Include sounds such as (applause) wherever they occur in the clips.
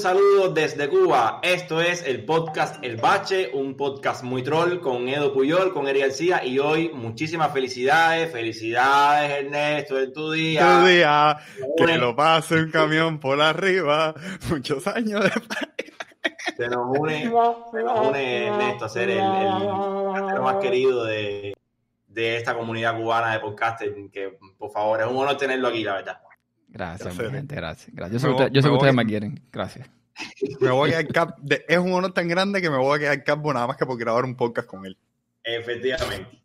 saludo desde Cuba. Esto es el podcast El Bache, un podcast muy troll con Edo Puyol, con Eri García y hoy muchísimas felicidades, felicidades Ernesto en tu día. Tu día, que lo pase un camión por arriba, muchos años de... Se nos une, se nos une Ernesto a ser el, el más querido de, de esta comunidad cubana de podcasting, que por favor es un honor tenerlo aquí, la verdad. Gracias, gente, gracias. gracias. Yo sé, que ustedes me quieren. Gracias. Me voy a quedar es un honor tan grande que me voy a quedar capo nada más que por grabar un podcast con él. Efectivamente.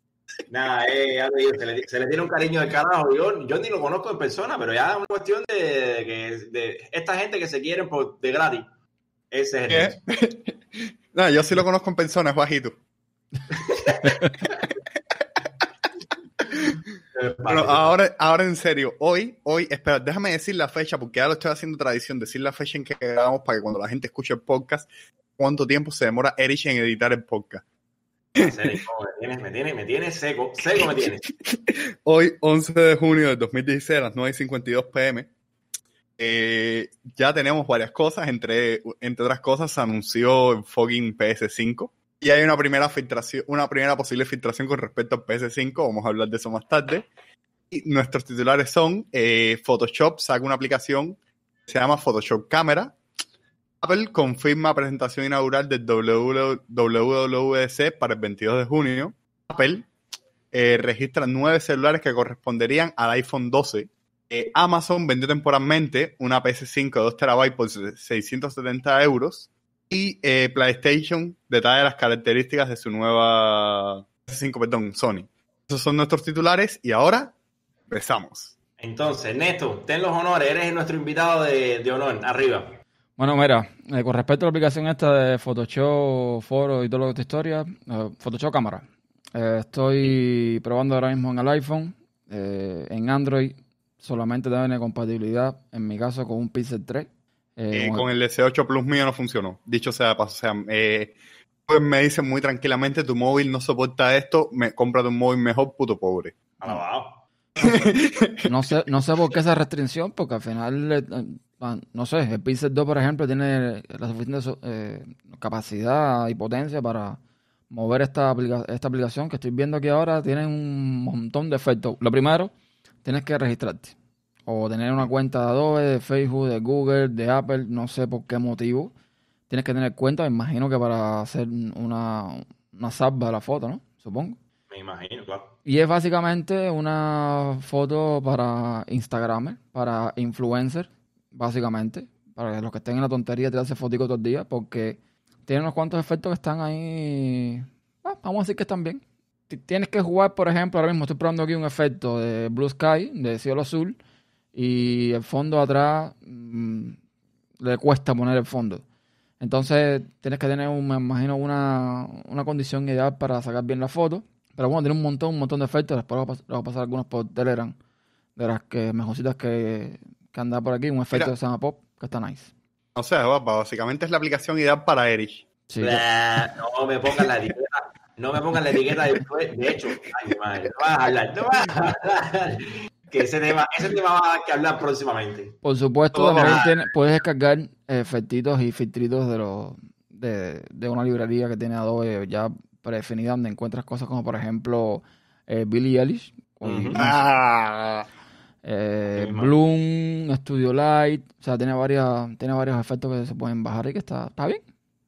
Nada, eh, se, le, se, le, tiene un cariño de carajo. Yo, yo ni lo conozco en persona, pero ya es una cuestión de, de, de esta gente que se quieren por, de gratis. Ese es el (laughs) No, yo sí lo conozco en persona, es bajito. (laughs) Ahora, ahora en serio, hoy, hoy, espera, déjame decir la fecha, porque ya lo estoy haciendo tradición, decir la fecha en que quedamos para que cuando la gente escuche el podcast, cuánto tiempo se demora Erich en editar el podcast. Me tienes, me tienes, me tienes seco, seco me tienes. (laughs) Hoy, 11 de junio de 2016, a las 9.52 pm, eh, ya tenemos varias cosas, entre, entre otras cosas se anunció el fucking PS5, y hay una primera filtración, una primera posible filtración con respecto al PS5, vamos a hablar de eso más tarde. Y nuestros titulares son eh, Photoshop saca una aplicación que se llama Photoshop Camera. Apple confirma presentación inaugural del WWDC para el 22 de junio. Apple eh, registra nueve celulares que corresponderían al iPhone 12. Eh, Amazon vendió temporalmente una PS5 de 2 TB por 670 euros y eh, PlayStation detalla las características de su nueva 5, perdón, Sony. Esos son nuestros titulares y ahora empezamos. Entonces, Neto, ten los honores, eres nuestro invitado de, honor, arriba. Bueno, mira, eh, con respecto a la aplicación esta de Photoshop, Foro y todo lo que es historia, eh, Photoshop cámara. estoy probando ahora mismo en el iPhone, en Android solamente tiene compatibilidad, en mi caso con un Pixel 3 eh, con el S8 Plus mío no funcionó. Dicho sea o sea, eh, pues me dicen muy tranquilamente, tu móvil no soporta esto, me cómprate un móvil mejor, puto pobre. (laughs) no sé, no sé por qué esa restricción, porque al final, eh, no sé, el Pixel 2, por ejemplo, tiene la suficiente capacidad y potencia para mover esta, esta aplicación que estoy viendo aquí ahora, tiene un montón de efectos. Lo primero, tienes que registrarte o tener una cuenta de Adobe, de Facebook, de Google, de Apple, no sé por qué motivo. Tienes que tener cuenta, me imagino que para hacer una, una salva de la foto, ¿no? Supongo. Me imagino, claro. Y es básicamente una foto para Instagram, para influencers, básicamente. Para los que estén en la tontería de hace fotico todos los días, porque tiene unos cuantos efectos que están ahí. Ah, vamos a decir que están bien. Tienes que jugar, por ejemplo, ahora mismo estoy probando aquí un efecto de Blue Sky, de cielo azul y el fondo atrás mm, le cuesta poner el fondo. Entonces tienes que tener, me imagino, una, una, condición ideal para sacar bien la foto. Pero bueno, tiene un montón, un montón de efectos. Después le voy a pasar algunos por Telegram de las que mejorcitas que, que anda por aquí. Un efecto de Sama Pop que está nice. O sea, básicamente es la aplicación ideal para Erich. no me pongas la etiqueta. No me pongan la etiqueta De hecho, ay, madre, no vas a hablar. No vas a hablar que ese tema, ese tema va a dar que hablar próximamente. Por supuesto, también puedes descargar efectitos y filtritos de, los, de, una librería que tiene Adobe ya predefinida, donde encuentras cosas como, por ejemplo, eh, Billie Eilish, ah. eh, Bloom, Studio Light, o sea, tiene, varias, tiene varios efectos que se pueden bajar y que está, está bien.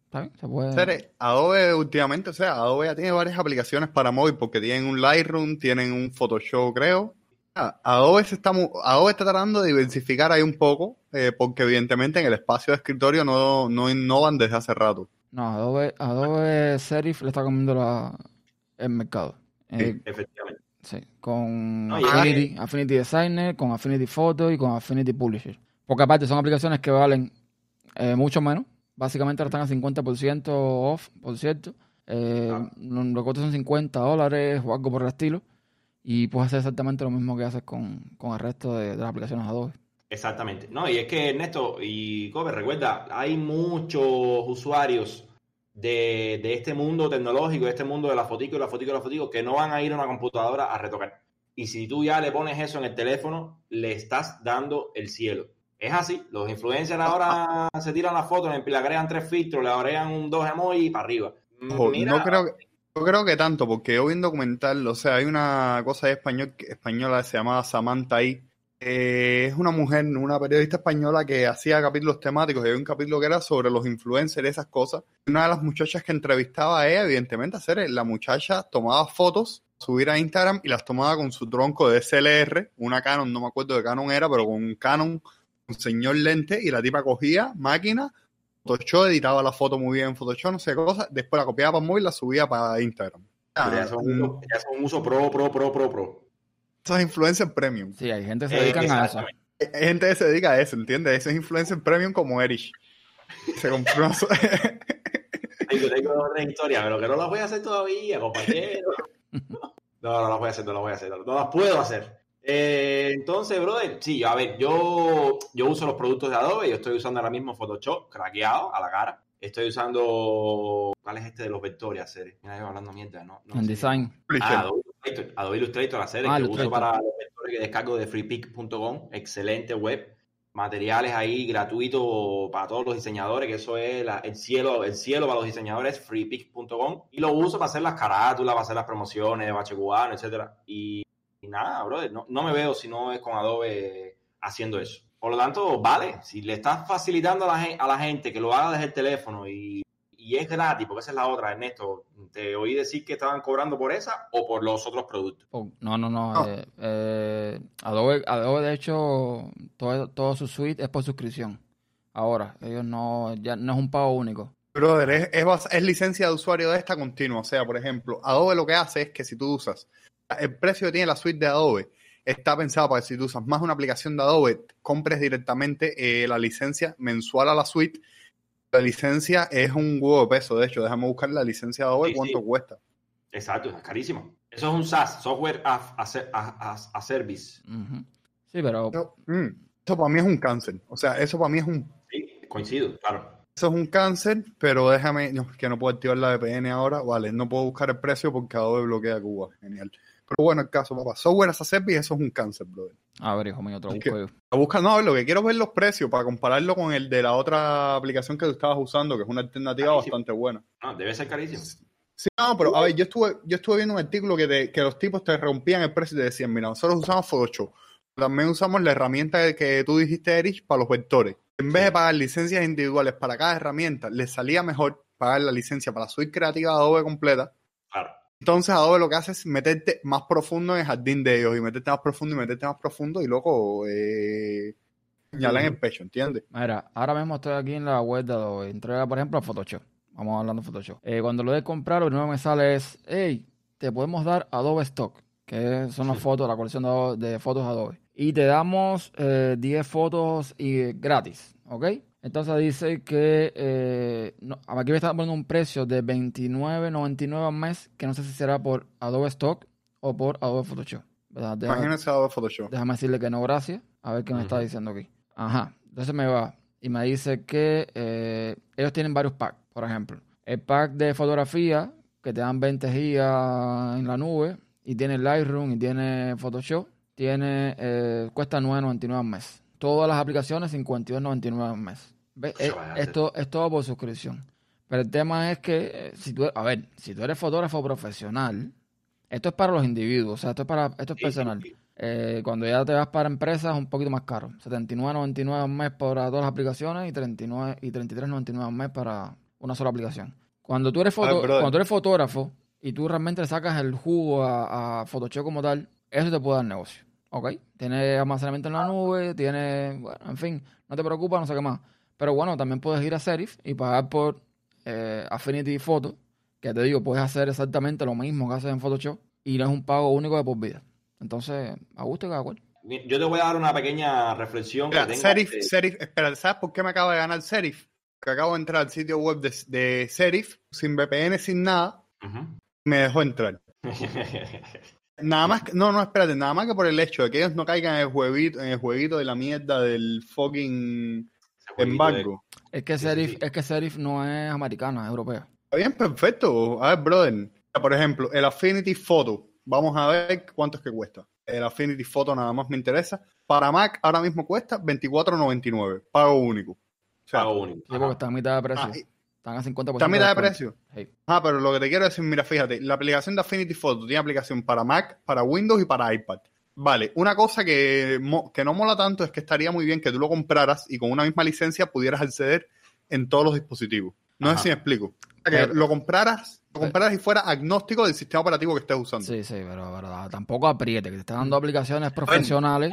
Está bien, se puede... Adobe últimamente, o sea, Adobe ya tiene varias aplicaciones para móvil porque tienen un Lightroom, tienen un Photoshop, creo, Adobe, está, Adobe está tratando de diversificar ahí un poco, eh, porque evidentemente en el espacio de escritorio no, no innovan desde hace rato. No, Adobe, Adobe Serif le está comiendo la, el mercado. Eh, efectivamente. Sí, con Affinity, Affinity, Designer, con Affinity Photo y con Affinity Publisher. Porque aparte son aplicaciones que valen eh, mucho menos. Básicamente ahora están a 50% off, por cierto. Ah. Los costos son 50 dólares o algo por el estilo y puedes hacer exactamente lo mismo que haces con, el resto de, las aplicaciones Adobe. Exactamente. No, y es que Ernesto y Kobe, recuerda, hay muchos usuarios de, este mundo tecnológico, de este mundo de la fotico y la fotico y la fotico, que no van a ir a una computadora a retocar. Y si tú ya le pones eso en el teléfono, le estás dando el cielo. Es así, los influencers ahora se tiran la foto, le agregan tres filtros, le agregan un dos emojis para arriba. Ojo, Mira, no creo que, creo que tanto, porque yo vi un documental, o sea, hay una cosa español, española que se llamaba Samantha I, eh, es una mujer, una periodista española que hacía capítulos temáticos, y había un capítulo que era sobre los influencers y esas cosas. Una de las muchachas que entrevistaba a ella, evidentemente, hacer, la muchacha tomaba fotos, subir a Instagram y las tomaba con su tronco de SLR, una Canon, no me acuerdo de Canon era, pero con un Canon, un señor lente, y la tipa cogía máquina, Photoshop, editaba la foto muy bien en Photoshop, no sé qué cosa, después la copiaba para móvil y la subía para Instagram. pero ya son, un uso, ya son un uso pro, pro, pro, pro, pro. Esas influencers premium. Sí, hay gente que se Eh, dedican a eso. Hay gente que se dedica a eso, ¿entiendes? Ese es influencer premium como Erich. Se compró una... (laughs) Tengo, tengo otra historia, pero que no las voy a hacer todavía, compañero. (laughs) No, no las voy a hacer, no las voy a hacer, no las puedo hacer. Eh, entonces, brother, sí, a ver, yo, yo uso los productos de Adobe, yo estoy usando ahora mismo Photoshop craqueado a la cara. Estoy usando. ¿Cuál es este de los vectores hacer? Mira, yo hablando mierda, ¿no? no En design. Ah, Adobe Illustrator, Adobe Illustrator, serie Ah, que Illustrator. uso para los vectores que descargo de freepic.com, excelente web, materiales ahí gratuitos para todos los diseñadores, que eso es la- el cielo, el cielo para los diseñadores, freepic.com, y lo uso para hacer las carátulas, para hacer las promociones de bache cubano, etcétera. Y, y nada, brother, no, no me veo si no es con Adobe haciendo eso. Por lo tanto, vale, si le estás facilitando a la, gen- a la gente que lo haga desde el teléfono y, y es gratis, porque esa es la otra, Ernesto, te oí decir que estaban cobrando por esa o por los otros productos. Oh, no, no, no. No. eh, eh, Adobe, Adobe, de hecho, todo, todo su suite es por suscripción. Ahora, ellos no, ya no es un pago único. Brother, es, es, es licencia de usuario de esta continua. O sea, por ejemplo, Adobe lo que hace es que si tú usas el precio que tiene la suite de Adobe, está pensado para que si tú usas más una aplicación de Adobe, compres directamente eh, la licencia mensual a la suite. La licencia es un huevo de peso. De hecho, déjame buscar la licencia de Adobe, Sí, cuánto sí. cuesta. Exacto, es carísimo. Eso es un SaaS, Software as a, a- a- a Service. Sí, pero No, mm, eso para mí es un cáncer. O sea, eso para mí es un Sí, coincido, claro. Eso es un cáncer, pero déjame, no, es que no puedo activar la VPN ahora, vale, no puedo buscar el precio porque Adobe bloquea Cuba, genial. Pero bueno, el caso, papá, software as a service, eso es un cáncer, brother. a ver, hijo mío, te lo Es que- busco yo. Busca, no, lo que quiero es ver los precios para compararlo con el de la otra aplicación que tú estabas usando, que es una alternativa Carísimo. bastante buena. No, debe ser carísimo. Sí, no, pero a ver, yo estuve, yo estuve viendo un artículo que, te- que los tipos te rompían el precio y te decían, mira, nosotros usamos Photoshop, también usamos la herramienta que, que tú dijiste, Erich, para los vectores. En vez de pagar licencias individuales para cada herramienta, les salía mejor pagar la licencia para la suite creativa de Adobe completa. Claro. Entonces Adobe lo que hace es meterte más profundo en el jardín de ellos y meterte más profundo y meterte más profundo y luego eh, señalar en el pecho, ¿entiendes? Mira, ahora mismo estoy aquí en la web de Adobe. Entrega, por ejemplo, a Photoshop. Vamos hablando de Photoshop. Eh, cuando lo de comprar, lo primero que me sale es, hey, te podemos dar Adobe Stock, que son las fotos, la colección de, Adobe- de fotos Adobe. Y te damos eh, 10 fotos y gratis, ¿ok? Entonces dice que eh, no, aquí me están poniendo un precio de $29.99 al mes, que no sé si será por Adobe Stock o por Adobe Photoshop. ¿verdad? Deja- Imagínense Adobe Photoshop. Déjame decirle que no, gracias. A ver qué me está diciendo aquí. Ajá. Entonces me va y me dice que eh, ellos tienen varios packs, por ejemplo. El pack de fotografía, que te dan 20 gigas en la nube, y tiene Lightroom y tiene Photoshop, tiene eh, cuesta 9.99 al mes. Todas las aplicaciones 52.99 al mes. Eh. Esto es todo por suscripción. Pero el tema es que, eh, si tú, a ver, si tú eres fotógrafo profesional, esto es para los individuos, o sea, esto es para, esto es Sí, personal. sí. Eh, cuando ya te vas para empresas es un poquito más caro. 79.99 al mes para todas las aplicaciones y 39 y 33.99 al mes para una sola aplicación. Cuando tú eres A ver, foto, cuando tú eres fotógrafo y tú realmente le sacas el jugo a, a Photoshop como tal, eso te puede dar negocio. ¿Ok? Tiene almacenamiento en la nube, tiene, bueno, en fin, no te preocupes, no sé qué más. Pero bueno, también puedes ir a Serif y pagar por eh, Affinity Photo, que te digo, puedes hacer exactamente lo mismo que haces en Photoshop y no es un pago único de por vida. Entonces, a gusto y cada cual. Yo te voy a dar una pequeña reflexión que tengo. Serif, de- Serif, espera, ¿sabes por qué me acaba de ganar Serif? Que acabo de entrar al sitio web de, de Serif, sin VPN, sin nada, me dejó entrar. (laughs) Nada más que, no, no, espérate, nada más que por el hecho de que ellos no caigan en el jueguito, en el jueguito de la mierda del fucking De- embargo. Es que Serif, sí, sí. es que Serif no es americana, es europea. Está bien, perfecto. A ver, brother. Por ejemplo, el Affinity Photo. Vamos a ver cuánto es que cuesta. el Affinity Photo nada más me interesa. Para Mac ahora mismo cuesta 24.99, pago único. O sea, Pago único. Sí, porque está a mitad de precio. ah, y- Están a 50% ¿Está a mitad de precio? Sí. Ah, pero lo que te quiero decir, mira, fíjate, la aplicación de Affinity Photo tiene aplicación para Mac, para Windows y para iPad. Vale, una cosa que, que no mola tanto es que estaría muy bien que tú lo compraras y con una misma licencia pudieras acceder en todos los dispositivos. No Ajá. sé si me explico. Que Pero- lo compraras, lo compraras y fuera agnóstico del sistema operativo que estés usando. Sí, sí, pero, pero tampoco apriete, que te están dando aplicaciones profesionales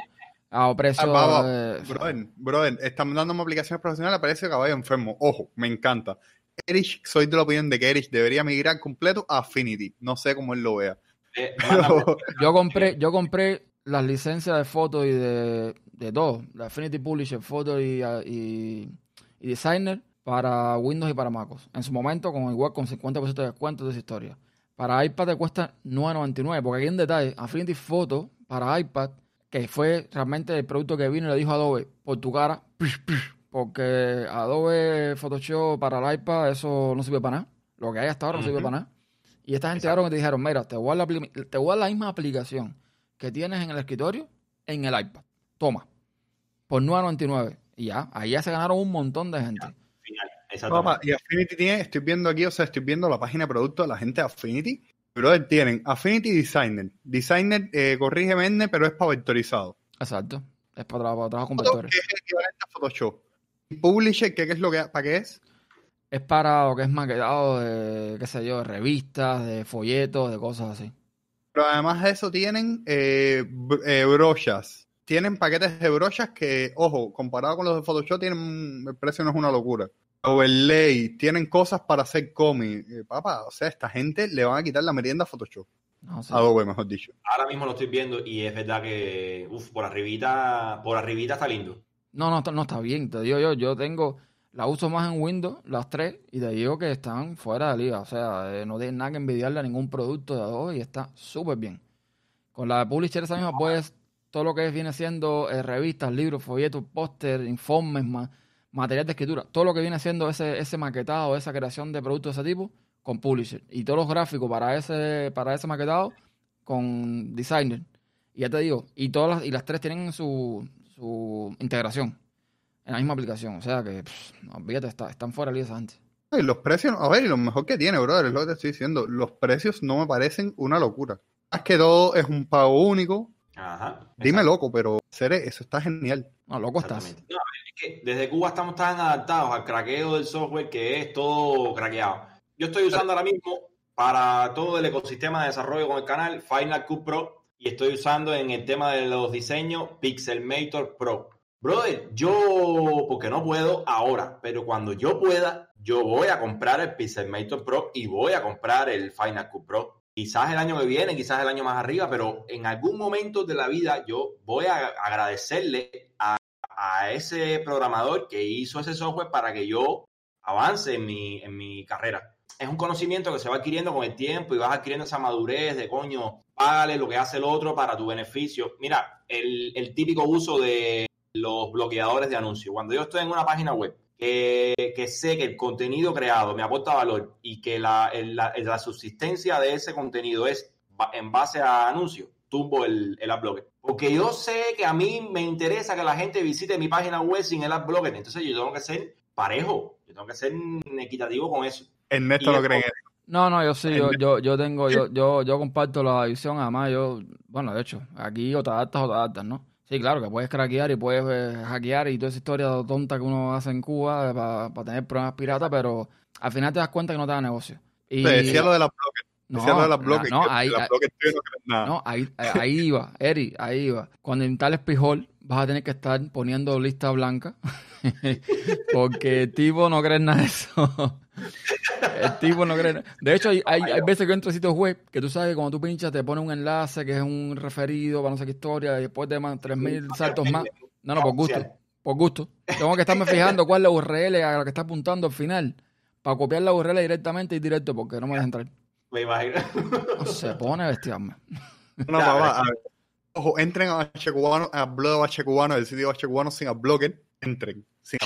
a Ah, precio va, va. de- Brother, brother, están dándome aplicaciones profesionales, parece caballo enfermo. Ojo, me encanta. Erich, soy de la opinión de que Erich debería migrar completo a Affinity. No sé cómo él lo vea. Eh, (laughs) Pero, Yo compré, yo compré las licencias de foto y de, de todo, la Affinity Publisher, foto y, y, y designer para Windows y para MacOS. En su momento, con igual con 50% de descuento de esa historia. Para iPad te cuesta 9.99, porque aquí en detalle, Affinity Photo para iPad, que fue realmente el producto que vino y le dijo a Adobe, por tu cara, porque Adobe Photoshop para el iPad, eso no sirve para nada. Lo que hay hasta ahora no sirve para nada. Y esta gente llegaron y te dijeron, mira, te voy, a dar la, te voy a dar la misma aplicación que tienes en el escritorio en el iPad. Toma. Por 9.99. Y ya, ahí ya se ganaron un montón de gente. Papá, y Affinity tiene, estoy viendo aquí, o sea, estoy viendo la página de producto de la gente de Affinity. Brother, tienen Affinity Designer. Designer, eh, corrígeme, Erne, pero es para vectorizado. Exacto. Es para, tra- para trabajar con Foto, vectores. que es el equivalente a Photoshop. Y Publisher, ¿qué, qué es lo que, para qué es? Es para lo que es maquetado de, qué sé yo, de revistas, de folletos, de cosas así. Pero además de eso tienen eh, eh, brochas. Tienen paquetes de brochas que, ojo, comparado con los de Photoshop, tienen el precio no es una locura. Overlay, tienen cosas para hacer cómic. Eh, papá, o sea, esta gente le van a quitar la merienda a Photoshop. No sé. Adobe, mejor dicho. Ahora mismo lo estoy viendo y es verdad que, uf, por arribita, por arribita está lindo. No, no, no está bien. Te digo yo, yo tengo, la uso más en Windows, las tres, y te digo que están fuera de liga. O sea, eh, no tienen nada que envidiarle a ningún producto de Adobe y está súper bien. Con la de Publisher esa misma puedes, todo lo que viene siendo eh, revistas, libros, folletos, póster, informes, ma- material de escritura, todo lo que viene siendo ese, ese maquetado, esa creación de productos de ese tipo, con Publisher. Y todos los gráficos para ese, para ese maquetado, con Designer. Y ya te digo, y todas las, y las tres tienen su, su integración en la misma aplicación. O sea que, pff, olvídate, está- están fuera de esa gente. Y los precios, a ver, y lo mejor que tiene, brother, es lo que te estoy diciendo. Los precios no me parecen una locura. Más que todo es un pago único. Ajá. Dime exacto. loco, pero Cere, eso está genial. No, loco estás. Exactamente. No, es que desde Cuba estamos tan adaptados al craqueo del software que es todo craqueado. Yo estoy usando ahora mismo para todo el ecosistema de desarrollo con el canal Final Cut Pro y estoy usando en el tema de los diseños Pixelmator Pro. Brother, yo, porque no puedo ahora, pero cuando yo pueda, yo voy a comprar el Pixelmator Pro y voy a comprar el Final Cut Pro. Quizás el año que viene, quizás el año más arriba, pero en algún momento de la vida yo voy a agradecerle a, a ese programador que hizo ese software para que yo avance en mi, en mi carrera. Es un conocimiento que se va adquiriendo con el tiempo y vas adquiriendo esa madurez de coño, págale lo que hace el otro para tu beneficio. Mira, el, el típico uso de los bloqueadores de anuncios. Cuando yo estoy en una página web que, que sé que el contenido creado me aporta valor y que la, el- la, la subsistencia de ese contenido es en base a anuncios, tumbo el, el adblocker. Porque yo sé que a mí me interesa que la gente visite mi página web sin el adblocker. Entonces yo tengo que ser parejo, yo tengo que ser equitativo con eso. Ernesto es cree. No, no, yo sí, yo, yo, yo tengo, yo, yo, yo comparto la visión, además yo, bueno, de hecho, aquí o te adaptas o te adaptas, ¿no? Sí, claro, que puedes craquear y puedes eh, hackear y toda esa historia tonta que uno hace en Cuba para tener programas piratas, pero al final te das cuenta que no te da negocio. Y, Te decía lo de la bloque. no, decía lo de la bloque. no, ahí, ahí- no crees nada. no, ahí, eh, ahí iba, Eri, ahí iba. Cuando instales Pijol, vas a tener que estar poniendo lista blanca, (laughs) porque el tipo no cree en nada de eso. El tipo no cree. De hecho, hay, hay, hay veces que entro a sitios web que tú sabes que cuando tú pinchas te pone un enlace que es un referido para no sé qué historia y después te mandan 3.000 saltos más. No, no, por gusto. Por gusto. Tengo que estarme fijando cuál es la URL a la que está apuntando al final para copiar la URL directamente y directo porque no me deja entrar. Me imagino. No se pone a bestiarme. No, papá, a ver. Ojo, entren a H cubano, a blog H cubano, el sitio H cubano sin adblocker. Entren sin.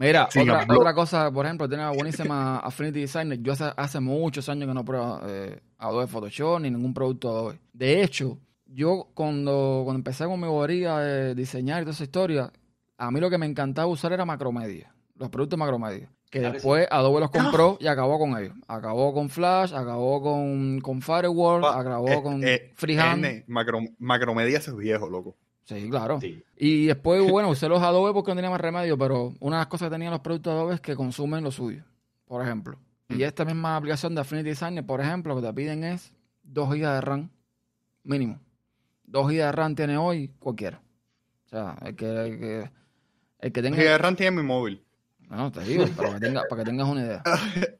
Mira, Sin otra, otra cosa, por ejemplo, tiene una buenísima (laughs) Affinity Designer. Yo hace, hace muchos años que no pruebo eh, Adobe Photoshop ni ningún producto Adobe. De hecho, yo cuando, cuando empecé con mi bobería de diseñar y toda esa historia, a mí lo que me encantaba usar era Macromedia, los productos Macromedia. Que Claro después Adobe los compró y acabó con ellos. Acabó con Flash, acabó con, con Firewall, Pa, acabó eh, con eh, Freehand. N, macro, macromedia es viejo, loco. Sí, claro. Sí. Y después, bueno, usé los Adobe porque no tenía más remedio, pero una de las cosas que tenían los productos Adobe es que consumen lo suyo, por ejemplo. Y Mm. esta misma aplicación de Affinity Designer, por ejemplo, lo que te piden es 2 GB de RAM mínimo. 2 GB de RAM tiene hoy cualquiera. O sea, el que, el que, el que tenga... Y de RAM tiene mi móvil. No, te digo, para que, tenga- para que tengas una idea. (laughs)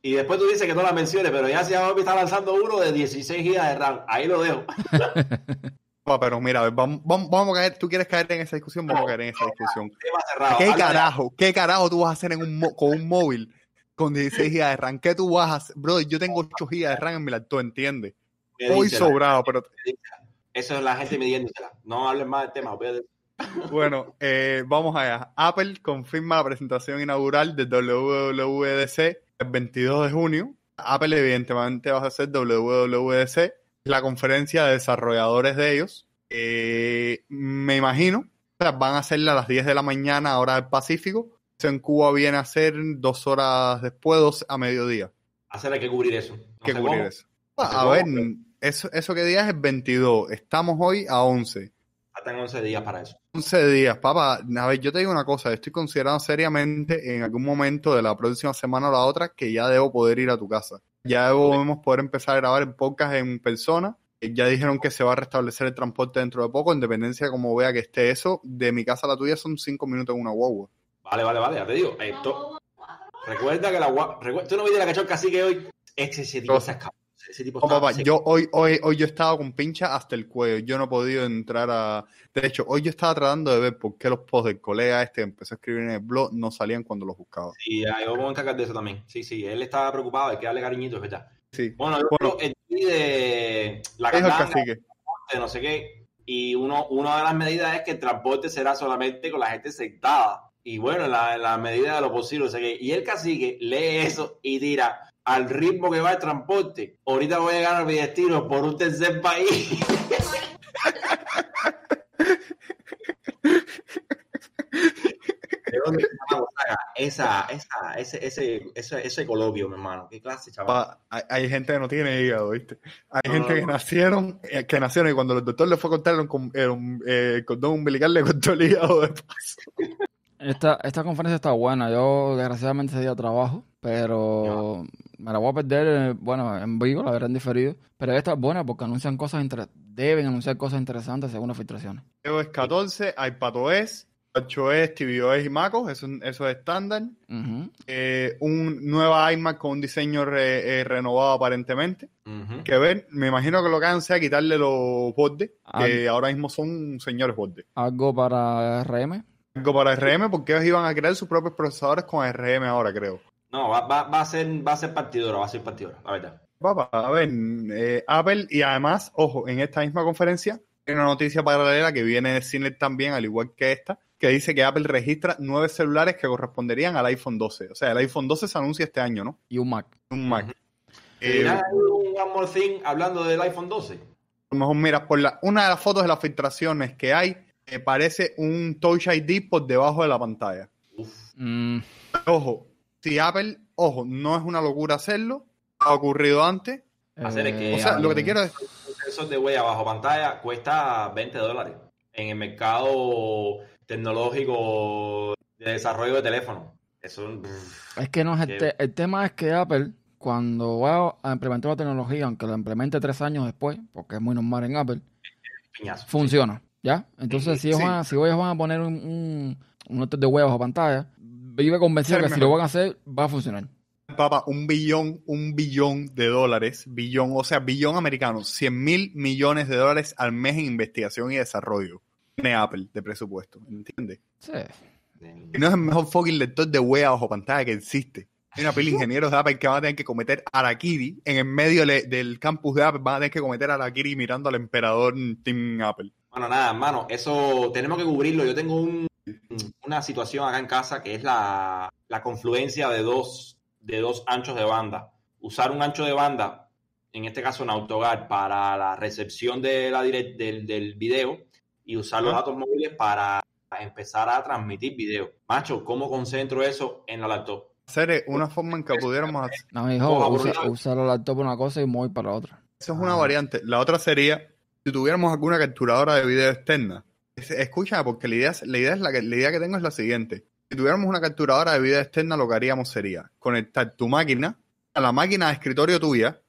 Y después tú dices que no la menciones, pero ya Xiaomi está lanzando uno de 16 GB de RAM. Ahí lo dejo. (laughs) Pero mira, vamos, vamos, vamos a caer, tú quieres caer en esa discusión, vamos a caer en esa discusión. Cerrado. ¿Qué de- carajo? ¿Qué carajo tú vas a hacer en un con un móvil con 16 GB de RAM? ¿Qué tú vas a hacer? Bro, yo tengo 8 GB de RAM en mi laptop, ¿entiendes? Hoy sobrado, pero Eso es la gente midiéndosela. No hables más del tema. olvídate. (laughs) bueno, eh, vamos allá. Apple confirma la presentación inaugural del WWDC el 22 de junio. Apple evidentemente va a hacer WWDC, la conferencia de desarrolladores de ellos. Eh, me imagino, o sea, van a hacerla a las 10 de la mañana, hora del Pacífico. En Cuba viene a ser dos horas después, dos a mediodía. Hacer hay que cubrir eso. No ¿Qué sé cubrir cómo. eso? No sé A cómo, ver, pero eso, eso que día es el 22. Estamos hoy a 11. Faltan 11 días para eso. 11 días, papá. A ver, yo te digo una cosa, estoy considerando seriamente en algún momento de la próxima semana o la otra que ya debo poder ir a tu casa. Ya debemos poder empezar a grabar el podcast en persona. Eh, Ya dijeron que se va a restablecer el transporte dentro de poco, en dependencia de cómo vea que esté eso. De mi casa a la tuya son 5 minutos en una guagua. Vale, vale, vale. Ya te digo. Esto, recuerda que la gua- recuer- Tú no viste la que echó el cacique hoy. Ese, ese tipo se escapó. Ese tipo está- papá, yo hoy, hoy, hoy yo estaba con pincha hasta el cuello. Yo no he podido entrar a. De hecho, hoy yo estaba tratando de ver por qué los posts del colega este que empezó a escribir en el blog no salían cuando los buscaba. Sí, yo voy a encargar de eso también. Sí, sí. Él estaba preocupado. Hay que darle cariñito, es verdad. Sí. Bueno, yo Bueno. el de la el candanga, cacique. de no sé qué. Y uno, una de las medidas es que el transporte será solamente con la gente sentada. Y bueno, en la, la medida de lo posible. O sea que, y el cacique lee eso y tira al ritmo que va el transporte. Ahorita voy a llegar a mi destino por un tercer país. (laughs) ¿De dónde esa, esa, ese, ese, ese, ese coloquio, mi hermano? ¿Qué clase, chaval? Hay, hay gente que no tiene hígado, ¿viste? Hay No, gente no, que nacieron, eh, que nacieron y cuando el doctor le fue a cortar el, el, eh, el cordón umbilical le cortó el hígado de paso. Esta, esta conferencia está buena. Yo, desgraciadamente, ese día trabajo, pero me la voy a perder, eh, bueno, en vivo, la veré en diferido. Pero esta es buena porque anuncian cosas inter- deben anunciar cosas interesantes según las filtraciones. iOS 14, iPadOS, 8S, tvOS y MacOS, eso, eso es estándar. Eh, un nueva iMac con un diseño re- eh, renovado aparentemente. Que ver, me imagino que lo que hagan sea quitarle los bordes, que ahora mismo son señores bordes. Algo para RM. Algo para RM, porque ellos iban a crear sus propios procesadores con RM ahora, creo. No, va, va, va a ser, va a ser partidora, va a ser partidora, la verdad. Papá, a ver, eh, Apple y además, ojo, en esta misma conferencia hay una noticia paralela que viene de Cine también, al igual que esta, que dice que Apple registra nueve celulares que corresponderían al iPhone 12. O sea, el iPhone 12 se anuncia este año, ¿no? Y un Mac. Un Mac. Eh, hay un One More Thing hablando del iPhone 12. a lo mejor, mira, por la, una de las fotos de las filtraciones que hay, eh, parece un Touch ID por debajo de la pantalla. Uf, Mm, Ojo, si Apple, ojo, no es una locura hacerlo, ha ocurrido antes. Hacer es que- O sea, lo que te quiero es un sensor de huella bajo pantalla cuesta 20 dólares en el mercado tecnológico de desarrollo de teléfono. Eso Es que no es el, te- el tema es que Apple, cuando va a implementar la tecnología, aunque la implemente tres años después, porque es muy normal en Apple, piñazo. funciona, ¿ya? Entonces, si ellos, Sí. van, a- si ellos van a poner un, un, un lector de huevos a pantalla, vive convencido que si lo van a hacer, va a funcionar. Papá, un billón, un billón de dólares, billón, o sea, billón americano, 100 mil millones de dólares al mes en investigación y desarrollo. Tiene Apple de presupuesto, ¿entiendes? Sí. Y no es el mejor fucking lector de huella bajo pantalla que existe. Hay una pila de ingenieros de Apple que van a tener que cometer Arakiri en el medio del campus de Apple, van a tener que cometer Arakiri mirando al emperador Team Apple. Bueno, nada, hermano, eso tenemos que cubrirlo. Yo tengo un- una situación acá en casa que es la, la confluencia de dos, de dos anchos de banda. Usar un ancho de banda en este caso en Autogar, para la recepción de la direct, del, del video y usar los datos móviles para empezar a transmitir video. Macho, ¿cómo concentro eso en la laptop? Hacer una forma en que pudiéramos hacer. No, hijo, usa, usa la laptop para una cosa y móvil para otra. Eso es una Ah. variante. La otra sería, si tuviéramos alguna capturadora de video externa. Es- Escúchame, porque la idea, la idea, es la, que, la idea que tengo es la siguiente. Si tuviéramos una capturadora de video externa, lo que haríamos sería conectar tu máquina a la máquina de escritorio tuya,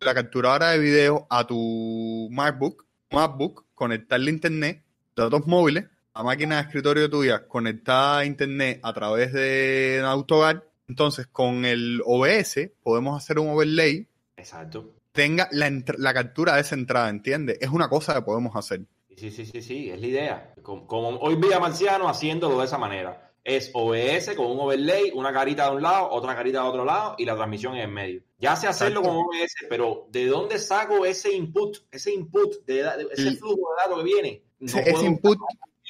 la capturadora de video a tu MacBook, MacBook, conectarle a internet, datos móviles, la máquina de escritorio tuya conectada a internet a través de AutoGAR. Entonces, con el OBS podemos hacer un overlay Exacto. Tenga la, la captura de esa entrada, ¿entiendes? Es una cosa que podemos hacer. Sí, sí, sí, sí, es la idea. Como, como hoy Villa Marciano haciéndolo de esa manera. Es OBS con un overlay, una carita de un lado, otra carita de otro lado y la transmisión en el medio. Ya sé hacerlo Exacto. con OBS, pero ¿de dónde saco ese input, ese input, de, de- ese flujo de datos que viene? No Ese, input,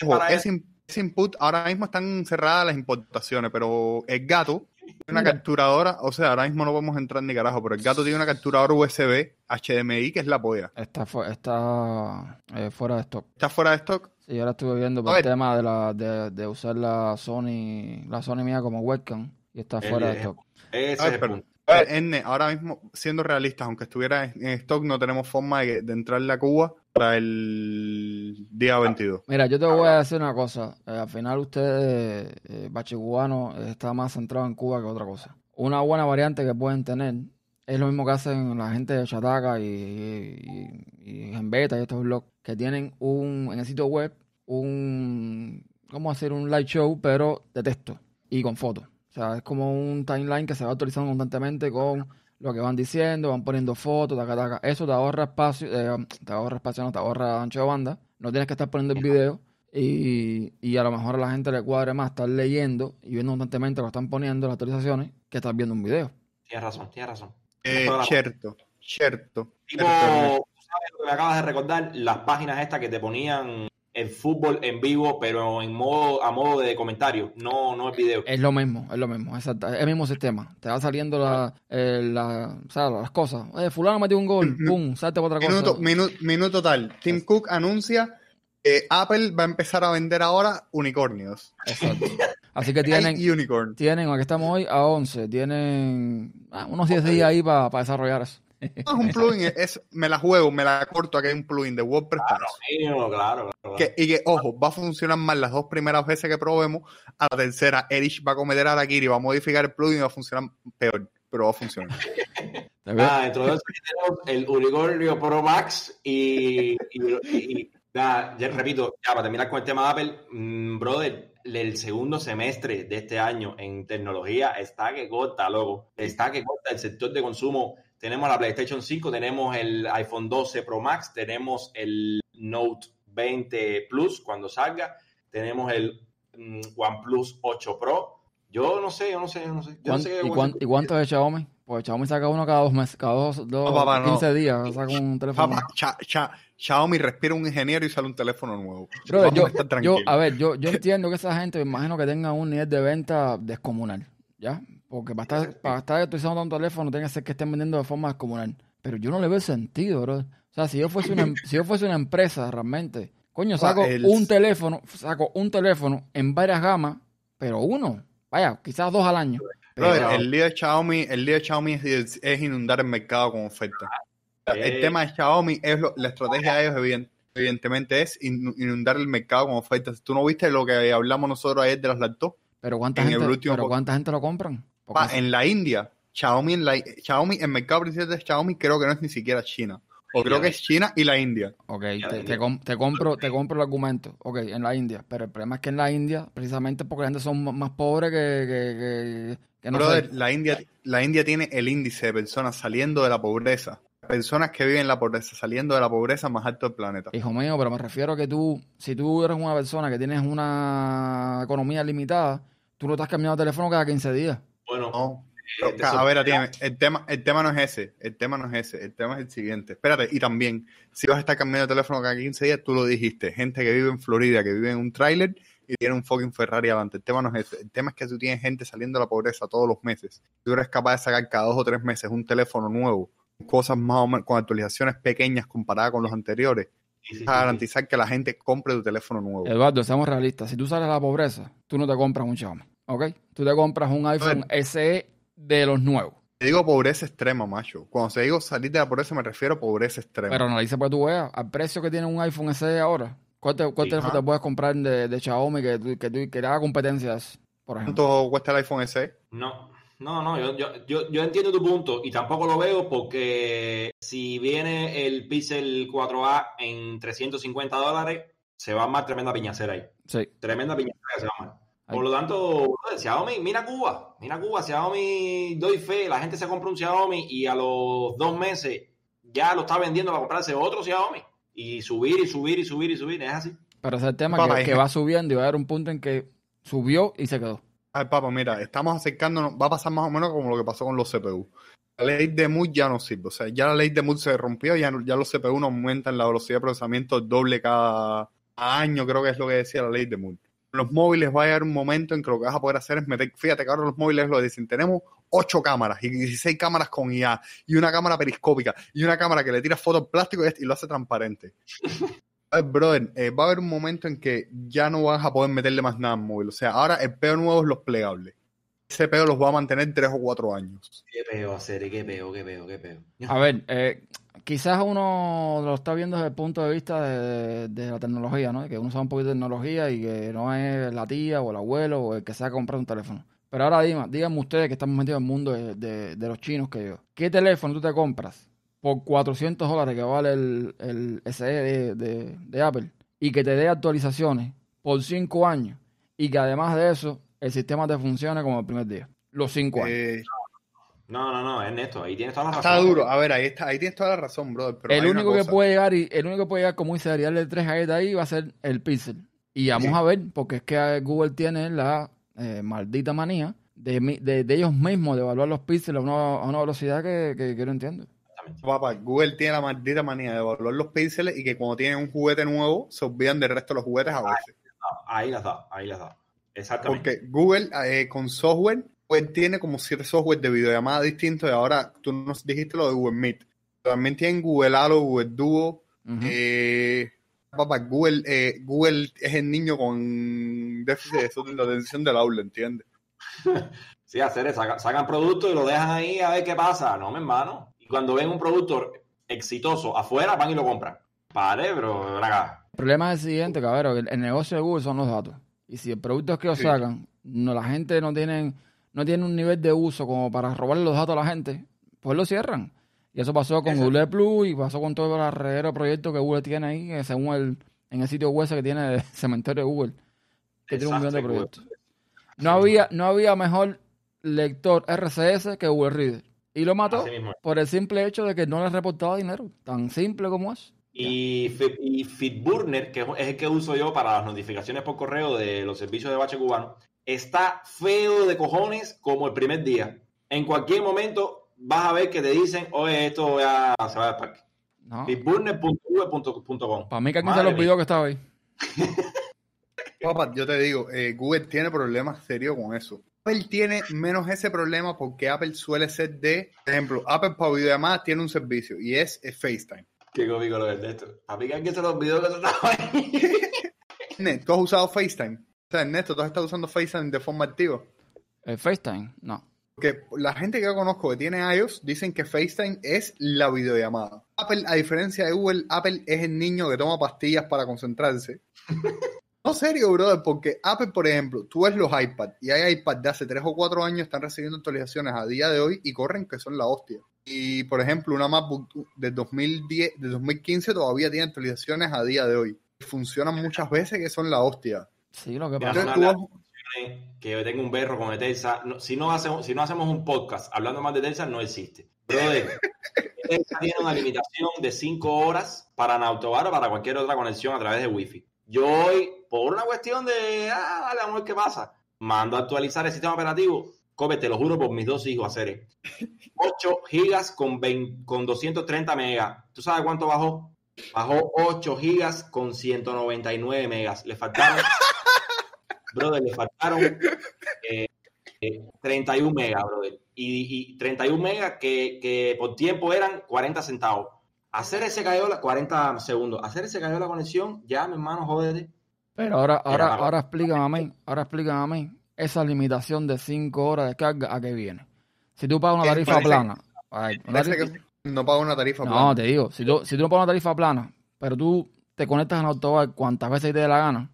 ojo, ese, ese input, ahora mismo están cerradas las importaciones, pero el gato una Mira. capturadora, o sea, ahora mismo no podemos entrar ni carajo, pero el gato tiene una capturadora USB HDMI que es la polla. Está, fu- está eh, fuera de stock. ¿Está fuera de stock? Sí, yo ahora estuve viendo por el tema de, la, de, de usar la Sony, la Sony mía como webcam y está El- fuera de stock. Ese es el pero- punto. A ver, Erne, ahora mismo, siendo realistas, aunque estuviera en en stock, no tenemos forma de, de entrarle a Cuba para el día 22. Mira, yo te voy a decir una cosa. Eh, al final usted, eh, está más centrado en Cuba que otra cosa. Una buena variante que pueden tener es lo mismo que hacen la gente de Chataca y, y, y Gembeta y estos blogs, que tienen un, en el sitio web un, ¿cómo hacer un live show, pero de texto y con fotos. O sea, es como un timeline que se va actualizando constantemente con lo que van diciendo, van poniendo fotos, taca, taca. Eso te ahorra espacio, eh, te ahorra espacio, no te ahorra ancho de banda. No tienes que estar poniendo el video y, y a lo mejor a la gente le cuadre más estar leyendo y viendo constantemente lo que están poniendo, las actualizaciones, que estar viendo un video. Tienes razón, tienes razón. Eh, la- cierto, cierto. Tipo, cierto, Erne. ¿tú ¿sabes lo que me acabas de recordar? Las páginas estas que te ponían el fútbol en vivo, pero en modo, a modo de comentario, no, no el video. Es lo mismo, es lo mismo, exacto, es el mismo sistema. Te va saliendo la, eh, la, o sea, las cosas. Eh, fulano metió un gol, pum, salte por otra Minuto, cosa. minu- minuto tal. Tim Cook anuncia que Apple va a empezar a vender ahora unicornios. Exacto. (laughs) Así que tienen, unicorn. tienen, aquí estamos hoy, a 11, tienen ah, unos 10 días ahí para desarrollar eso. No es un plugin, es, me la juego, me la corto a que hay un plugin de WordPress. Mío, claro, claro. Que- y que, ojo, va a funcionar mal las dos primeras veces que probemos. A la tercera, Erich va a cometer a Arakiri, va a modificar el plugin y va a funcionar peor, pero va a funcionar. (laughs) Ah, eso tenemos el Unicornio Pro Max y, y, y- nada, ya repito, ya para terminar con el tema de Apple, mm, brother, el segundo semestre de este año en tecnología está que corta, loco. Está que corta el sector de consumo. Tenemos la PlayStation 5, tenemos el iPhone 12 Pro Max, tenemos el Note 20 Plus cuando salga, tenemos el mm, OnePlus 8 Pro. Yo no sé, yo no sé, yo no sé. Yo no ¿Cuán- sé qué ¿Y, voy a cuán- hacer. y cuánto es Xiaomi? Pues Xiaomi saca uno cada dos meses, cada dos, dos No, papá, no. 15 días, saca un teléfono. Papá, Cha- Cha- Xiaomi respira un ingeniero y sale un teléfono nuevo. Yo, a ver, yo, yo entiendo que esa gente, me imagino que tenga un nivel de venta descomunal, ¿ya? Porque para estar, para estar utilizando un teléfono tiene que ser que estén vendiendo de forma descomunal. Pero yo no le veo sentido, bro. O sea, si yo fuese una, em- (clears throat) si yo fuese una empresa realmente, coño, saco el- un teléfono, saco un teléfono en varias gamas, pero uno, vaya, quizás dos al año. Pero, Brother, el lío de Xiaomi, el lío de Xiaomi es, es inundar el mercado con ofertas. El Eh. tema de Xiaomi es lo- la estrategia de ellos, evident- evidentemente, es in- inundar el mercado con ofertas. ¿Tú no viste lo que hablamos nosotros ayer de los laptops? pero ¿cuánta en gente, el último pero cuánta gente lo compran? Pa, en la India, Xiaomi, en la, Xiaomi, el mercado principal de Xiaomi creo que no es ni siquiera China. O creo que es China y la India. Ok, te, la te India. com- te compro, te compro el argumento. Ok, en la India. Pero el problema es que en la India, precisamente porque la gente son más pobres que, que, que, que no Brother, la India, la India tiene el índice de personas saliendo de la pobreza. Personas que viven en la pobreza, saliendo de la pobreza más alto del planeta. Hijo mío, pero me refiero a que tú, si tú eres una persona que tienes una economía limitada, tú no estás cambiando de teléfono cada 15 días. Bueno, No, eh, pero, a ver, el tema, el tema no es ese, el tema no es ese, el tema es el siguiente. Espérate, y también, si vas a estar cambiando de teléfono cada 15 días, tú lo dijiste, gente que vive en Florida, que vive en un tráiler y tiene un fucking Ferrari adelante. El tema no es ese, el tema es que tú tienes gente saliendo de la pobreza todos los meses. Tú eres capaz de sacar cada dos o tres meses un teléfono nuevo cosas más o menos, con actualizaciones pequeñas comparadas con los anteriores, Sí, sí, para sí, garantizar que la gente compre tu teléfono nuevo. Eduardo, seamos realistas. Si tú sales de la pobreza, tú no te compras un Xiaomi, ¿ok? Tú te compras un iPhone SE de los nuevos. Te digo pobreza extrema, macho. Cuando se digo salir de la pobreza me refiero a pobreza extrema. Pero analiza para que tú veas, al precio que tiene un iPhone SE ahora, ¿cuál, te- cuál Sí, teléfono ajá. te puedes comprar de, de Xiaomi que, tú- que, que le haga competencias, por ejemplo? ¿Cuánto cuesta el iPhone SE? No, no, no, yo, yo, yo, yo entiendo tu punto y tampoco lo veo porque si viene el Pixel 4A en 350 dólares, se va a armar tremenda piñacera ahí. Sí. Tremenda piñacera que se va a armar. Por lo tanto, Xiaomi, mira Cuba, mira Cuba, Xiaomi, doy fe, la gente se compra un Xiaomi y a los dos meses ya lo está vendiendo para comprarse otro Xiaomi y subir y subir y subir y subir, es así. Pero ese es el tema Papá, que, que va subiendo y va a haber un punto en que subió y se quedó. Ay, papá, mira, estamos acercándonos, va a pasar más o menos como lo que pasó con los CPU. La ley de Moore ya no sirve, o sea, ya la ley de Moore se rompió, ya, no- ya los CPU no aumentan la velocidad de procesamiento doble cada año, creo que es lo que decía la ley de Moore. Los móviles va a llegar un momento en que lo que vas a poder hacer es meter, fíjate que ahora los móviles lo dicen, tenemos 8 cámaras y 16 cámaras con IA y una cámara periscópica y una cámara que le tira fotos plástico y, y lo hace transparente. (laughs) Ay, brother, eh, va a haber un momento en que ya no vas a poder meterle más nada al móvil. O sea, ahora el peo nuevo es los plegables. Ese peo los va a mantener tres o cuatro años. Qué peo hacer, qué peo, qué peo, qué peo. A ver, eh, quizás uno lo está viendo desde el punto de vista de, de la tecnología, ¿no? Que uno sabe un poquito de tecnología y que no es la tía o el abuelo o el que se ha comprado un teléfono. Pero ahora díganme, díganme ustedes que estamos metidos en el mundo de, de- de los chinos que yo. ¿Qué teléfono tú te compras por 400 dólares que vale el, el SE de, Apple y que te dé actualizaciones por 5 años y que además de eso el sistema te funcione como el primer día? Los 5 años. Eh, No, no, no, Ernesto, ahí tienes toda la razón. está duro. A ver, ahí está, ahí tienes toda la razón, brother. Pero el único que puede llegar y el único que puede llegar como dice Ariel de tres galletas ahí va a ser el Pixel y vamos Sí. a ver porque es que Google tiene la eh, maldita manía de, de, de ellos mismos de evaluar los píxeles a una, a una velocidad que, que, que no entiendo Exactamente. Papá, Google tiene la maldita manía de evaluar los píxeles y que cuando tienen un juguete nuevo se olvidan del resto de los juguetes a veces. Ahí las da, ahí las da. Exactamente. Porque Google eh, con software, pues tiene como siete software de videollamada distintos y ahora tú nos dijiste lo de Google Meet. También tienen Google Halo, Google Duo. Eh, papá, Google, eh, Google es el niño con déficit de de atención del aula, ¿entiendes? (laughs) Sí, hacer saca- sacan productos y lo dejan ahí a ver qué pasa. No, mi hermano. Y cuando ven un producto exitoso afuera, van y lo compran. Vale, pero ven acá. el problema es el siguiente cabrón el, el negocio de Google son los datos y si el producto es que ellos Sí. sacan no la gente no tienen no tiene un nivel de uso como para robarle los datos a la gente pues lo cierran. Y eso pasó con Exacto. Google Plus y pasó con todo el alrededor de proyectos que Google tiene ahí que según el en el sitio web que tiene el (laughs) cementerio de Google que tiene un millón de proyectos. No había no había mejor lector RCS que Google Reader. Y lo mató por el simple hecho de que no le reportaba dinero tan simple como es. Y, y Fitburner, que es el que uso yo para las notificaciones por correo de los servicios de bache cubano, está feo de cojones como el primer día. En cualquier momento vas a ver que te dicen, oye, esto ya se va al parque. no para mí que alguien se Madre lo olvidó que estaba ahí (laughs) Papá, yo te digo, eh, Google tiene problemas serios con eso. Apple tiene menos ese problema porque Apple suele ser de, por ejemplo, Apple para videollamadas tiene un servicio y es, FaceTime. Qué cómico lo de esto. A mí que alguien se lo olvidó que eso estaba ahí. (laughs) ¿tú has usado FaceTime? O sea, Ernesto, ¿tú has estado usando FaceTime de forma activa? ¿El FaceTime? No. Porque la gente que yo conozco que tiene iOS dicen que FaceTime es la videollamada. Apple, a diferencia de Google, Apple es el niño que toma pastillas para concentrarse. (laughs) No, serio, brother, porque Apple, por ejemplo, tú ves los iPads y hay iPads de hace 3 o 4 años están recibiendo actualizaciones a día de hoy y corren que son la hostia. Y, por ejemplo, una MacBook de 2010, de 2015 todavía tiene actualizaciones a día de hoy. Y funcionan muchas veces que son la hostia. Sí, lo que pasa. Vas- que tengo un berro con Etelsa. No, si, no hacemos, si no hacemos un podcast hablando más de Etelsa, no existe. Brother, Etelsa tiene una limitación de 5 horas para Nautobar o para cualquier otra conexión a través de Wi-Fi. Yo hoy, por una cuestión de, ah, dale, vamos a ver qué pasa, mando a actualizar el sistema operativo. Cobe, te lo juro por mis dos hijos, hacer 8 gigas con, 20 con 230 megas. ¿Tú sabes cuánto bajó? Bajó 8 gigas con 199 megas. Le faltaron, brother, le faltaron eh, eh, 31 megas, brother. Y, y 31 megas que, que por tiempo eran 40 centavos. Hacer ese cayó la 40 segundos. Hacer ese cayó la conexión, ya, mi hermano, jódete. Pero ahora, ahora, Era- ahora explícame a mí, ahora explícame a mí, esa limitación de 5 horas de carga, ¿a qué viene? Si tú pagas una tarifa parece- plana, una tarifa- no paga una tarifa no, plana. te digo, si tú, si tú no pagas una tarifa plana, pero tú te conectas en autobar cuantas veces te dé la gana,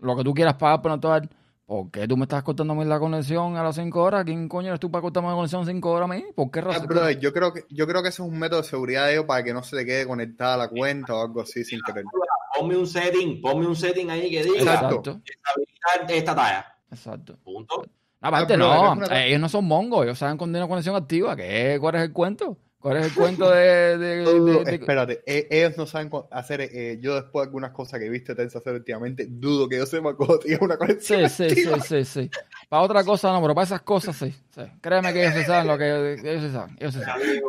Lo que tú quieras pagar por autobar, ¿por qué tú me estás cortando a mí la conexión a las 5 horas? ¿Quién coño eres tú para cortarme la conexión 5 horas a mí? ¿Por qué Ah, razón? brother, yo creo que yo creo que eso es un método de seguridad de ellos para que no se le quede conectada la cuenta o algo así sin querer. Ponme un setting, ponme un setting ahí que diga Exacto. Esta talla. exacto. Punto. Aparte, Ah, no, ellos no son mongos, ellos saben cuando hay una conexión activa. ¿Qué? ¿Cuál es el cuento? ¿Cuál es el cuento de...? de- (laughs) de- Dudo- de- espérate, e- ellos no saben hacer, eh, yo después de algunas cosas que he visto Tensa hacer últimamente, dudo que yo sepa (laughs) cómo tiene una conexión Sí, sí, sí, sí, sí. Para otra cosa no, pero para esas cosas sí. sí. Créeme que ellos se saben lo que ellos se saben. Ellos se saben.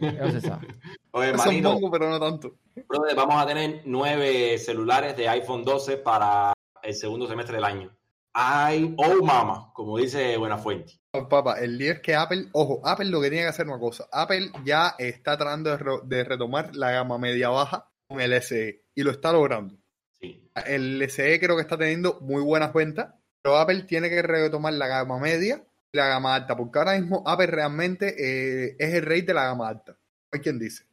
Ellos se saben. Oye, pocos, pero no tanto. brother, vamos a tener nueve celulares de iPhone 12 para el segundo semestre del año. Ay, oh mama, como dice Buenafuente. Oh, Papá, el lío es que Apple, ojo, Apple lo que tiene que hacer es una cosa. Apple ya está tratando de, re- de retomar la gama media baja con el SE y lo está logrando. Sí. El SE creo que está teniendo muy buenas ventas, pero Apple tiene que retomar la gama media y la gama alta, porque ahora mismo Apple realmente eh, es el rey de la gama alta. Hay quien dice.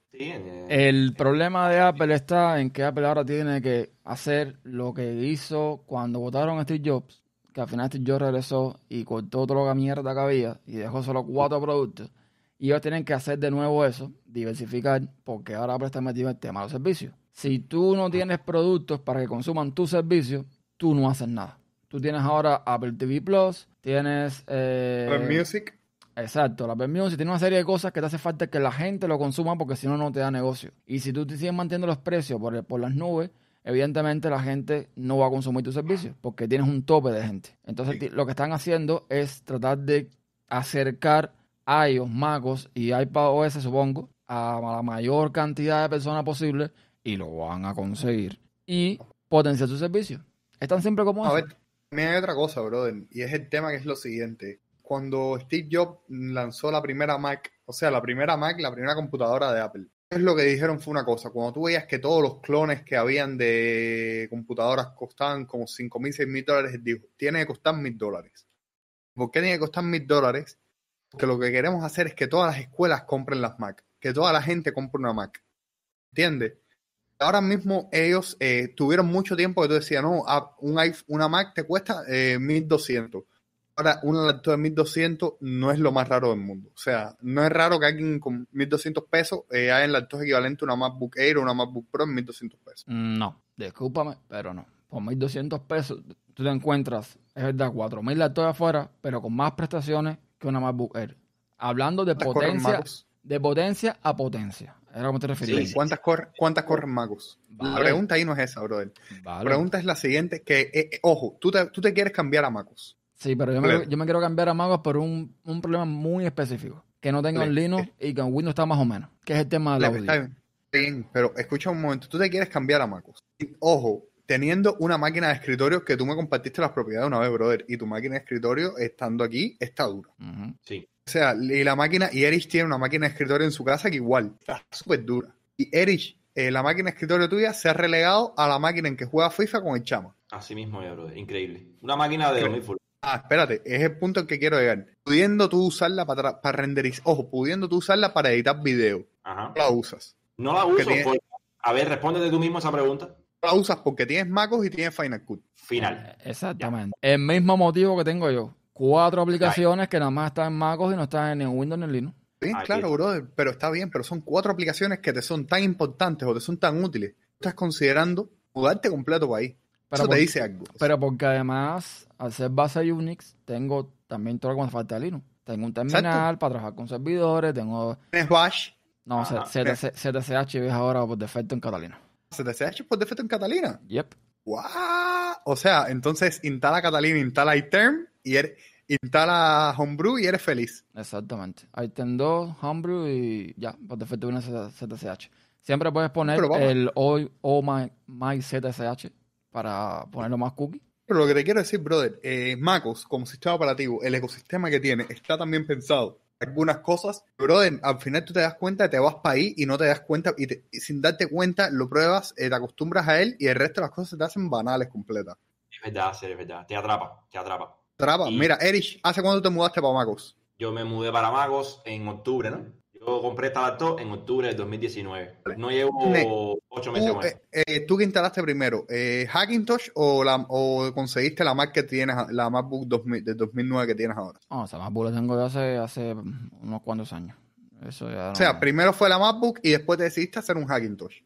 El problema de Apple está en que Apple ahora tiene que hacer lo que hizo cuando votaron a Steve Jobs, que al final Jobs regresó y cortó toda la mierda que había y dejó solo cuatro productos. Y ellos tienen que hacer de nuevo eso, diversificar, porque ahora Apple está metido en el tema de los servicios. Si tú no tienes productos para que consuman tus servicios, tú no haces nada. Tú tienes ahora Apple TV Plus, tienes... eh, Apple Music, Exacto, la Apple Music tiene una serie de cosas que te hace falta que la gente lo consuma porque si no, no te da negocio. Y si tú te sigues manteniendo los precios por, por las nubes, evidentemente la gente no va a consumir tus servicios porque tienes un tope de gente. Entonces, Sí. lo que están haciendo es tratar de acercar iOS, MacOS y iPadOS, supongo, a la mayor cantidad de personas posible y lo van a conseguir. Y potenciar sus servicios. Es tan simple como A eso. ver, también hay otra cosa, brother, y es el tema que es lo siguiente. Cuando Steve Jobs lanzó la primera Mac, o sea, la primera Mac, la primera computadora de Apple, lo que dijeron fue una cosa. Cuando tú veías que todos los clones que habían de computadoras costaban como 5 mil, 6 mil dólares, dijo, tiene que costar mil dólares. ¿Por qué tiene que costar mil dólares? Porque lo que queremos hacer es que todas las escuelas compren las Mac, que toda la gente compre una Mac. ¿Entiendes? Ahora mismo ellos eh, tuvieron mucho tiempo que tú decías, no, una Mac te cuesta eh, 1200. Ahora, una laptop de 1200 no es lo más raro del mundo. O sea, no es raro que alguien con 1200 pesos eh, haya en laptop equivalente a una MacBook Air o una MacBook Pro en 1200 pesos. No, discúlpame, pero no. Por 1.200 pesos tú te encuentras, es verdad, 4.000 laptops afuera, pero con más prestaciones que una MacBook Air. Hablando de ¿Cuántas corren potencia, de potencia a potencia. Era como te referías. Sí, ¿Cuántas, corren, ¿Cuántas corren Macos? La pregunta ahí no es esa, brother. Vale. La pregunta es la siguiente, que, eh, eh, ojo, tú te, tú te quieres cambiar a Macos. Sí, pero yo me, yo me quiero cambiar a MacOS por un, un problema muy específico. Que no tenga en Claro. Linux y que en Windows está más o menos. Que es el tema del audio. está bien, pero escucha un momento, tú te quieres cambiar a MacOS. Y, Ojo, teniendo una máquina de escritorio que tú me compartiste las propiedades una vez, brother, y tu máquina de escritorio estando aquí está dura. Sí. O sea, y la máquina, y Erich tiene una máquina de escritorio en su casa que igual está súper dura. Y Erich, eh, la máquina de escritorio tuya se ha relegado a la máquina en que juega FIFA con el chama. Así mismo, ya, brother. Increíble. Una máquina de Claro. 2000 full. Ah, espérate, es el punto al que quiero llegar. Pudiendo tú usarla para, para renderizar, ojo, pudiendo tú usarla para editar video, Ajá. no la usas. No la uso. porque- A ver, respóndete tú mismo esa pregunta. No la usas porque tienes MacOS y tienes Final Cut. Final. Exactamente. El mismo motivo que tengo yo. Cuatro aplicaciones que nada más están en MacOS y no están en Windows ni en Linux. Bien, Aquí claro, brother, pero está bien, pero son cuatro aplicaciones que te son tan importantes o te son tan útiles. Estás considerando mudarte completo para ahí. Pero Eso por- te dice algo. Pero porque además, al ser base Unix, tengo también todo lo que me falta de Linux. Tengo un terminal Exacto. para trabajar con servidores, tengo... Tienes Bash, No. CTC CTCH es ahora por defecto en Catalina. CTCH por defecto en Catalina. Yep. ¡Guau! O sea, entonces instala Catalina, instala iTerm y eres, instala Homebrew y eres feliz. Exactamente. Item 2, Homebrew y ya, por defecto viene CTCH. Siempre puedes poner el O, o my, my CTCH para ponerlo más cookie. Pero lo que te quiero decir, brother, eh, MacOS como sistema operativo, el ecosistema que tiene, está también pensado algunas cosas, brother, al final tú te das cuenta, te vas para ahí y no te das cuenta, y, te- y sin darte cuenta lo pruebas, eh, te acostumbras a él y el resto de las cosas se te hacen banales completas. Es verdad, sí, es verdad. Te atrapa, te atrapa. Traba, Y- mira, Erich, ¿hace cuándo te mudaste para MacOS? Yo me mudé para Magos en octubre, ¿no? Yo compré esta laptop en octubre del 2019. No llevo Ne- ocho meses esto. eh, eh, ¿tú qué instalaste primero? Eh, ¿Hackintosh o, la, o conseguiste la Mac que tienes, la MacBook 2000 del 2009 que tienes ahora? No, sea, más la tengo de hace, hace unos cuantos años. Eso ya O sea, primero fue la MacBook y después te decidiste hacer un Hackintosh.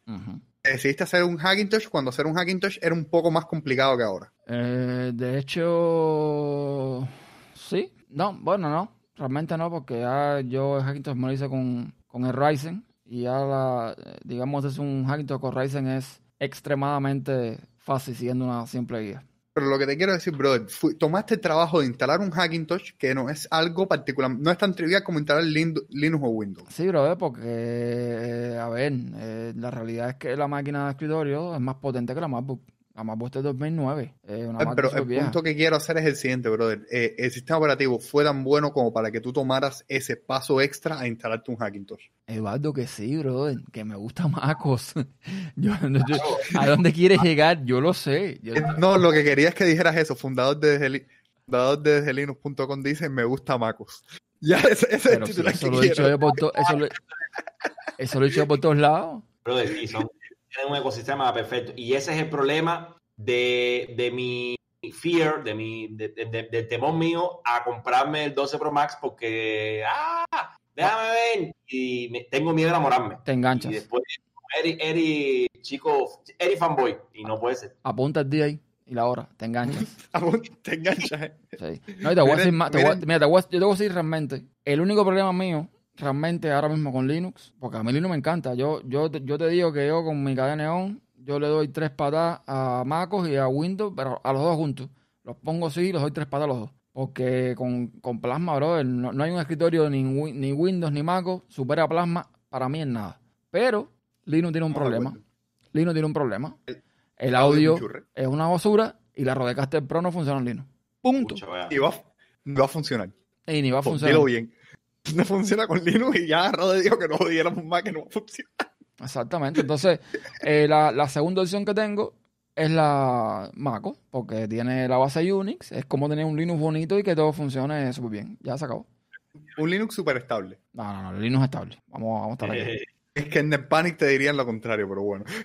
Te decidiste hacer un Hackintosh cuando hacer un Hackintosh era un poco más complicado que ahora. Eh, de hecho, sí. No, bueno, no. Realmente no, porque ya yo el Hackintosh me lo hice con, con el Ryzen. Y ya, la, digamos, es un Hackintosh con Ryzen es extremadamente fácil siguiendo una simple guía. Pero lo que te quiero decir, brother, fui- tomaste el trabajo de instalar un Hackintosh que no es algo particular, no es tan trivial como instalar Lin- Linux o Windows. Sí, brother, porque, eh, a ver, eh, la realidad es que la máquina de escritorio es más potente que la MacBook. MacBook es de 2009. Es una Eh, Pero el vieja. punto que quiero hacer es el siguiente, brother. Eh, el sistema operativo fue tan bueno como para que tú tomaras ese paso extra a instalarte un Hackintosh. Eduardo, que sí, brother, que me gusta Macos. (laughs) Yo, yo- ¿A dónde quieres llegar? Yo lo sé. Yo- Eh, No, lo que quería es que dijeras eso. Fundador de desde, Li- fundador de desde Linux.com dice, me gusta MacOS. (laughs) Ya, ese, ese es el pero si titular eso que lo he dicho yo por to- eso lo, eso lo he dicho yo por todos lados. Brother, sí, son, tienen un ecosistema perfecto. Y ese es el problema de, de mi fear, de mi, de, de- de- del temor mío a comprarme el 12 Pro Max porque, ah, déjame ver. Y me- tengo miedo de enamorarme. Te Y enganchas. después, Eri, Eri, chico, Eri fanboy. Y no puede ser. Apunta el día ahí y la hora. Te enganchas. (laughs) Te enganchas. eh. Sí. No, y te voy a decir más. te voy mira, te voy a- yo te voy a decir realmente. El único problema mío, realmente ahora mismo con Linux, porque a mí Linux me encanta. Yo, yo, te- yo te digo que yo con mi cadena neón, yo le doy tres patas a MacOS y a Windows, pero a los dos juntos. Los pongo así y los doy tres patas a los dos. Porque con, con Plasma, brother, no, no hay un escritorio ni, ni Windows ni MacOS supera a Plasma para mí en nada. Pero Linux tiene un de problema. Linux tiene un problema. El- El audio es un churre. es una basura y la Rodecaster Pro no funciona en Linux. Punto. Y va, a- va a funcionar. Y ni va a funcionar. Dilo bien. (laughs) No funciona con Linux y ya Rode dijo que no diéramos más que no funciona. Exactamente. Entonces, eh, la, la segunda opción que tengo es la Maco, porque tiene la base Unix. Es como tener un Linux bonito y que todo funcione súper bien. Ya se acabó. Un Linux súper estable. No, no, no. Linux es estable. Vamos, vamos a estar aquí. Eh, Es que en NetPanic te dirían lo contrario, pero bueno. (laughs)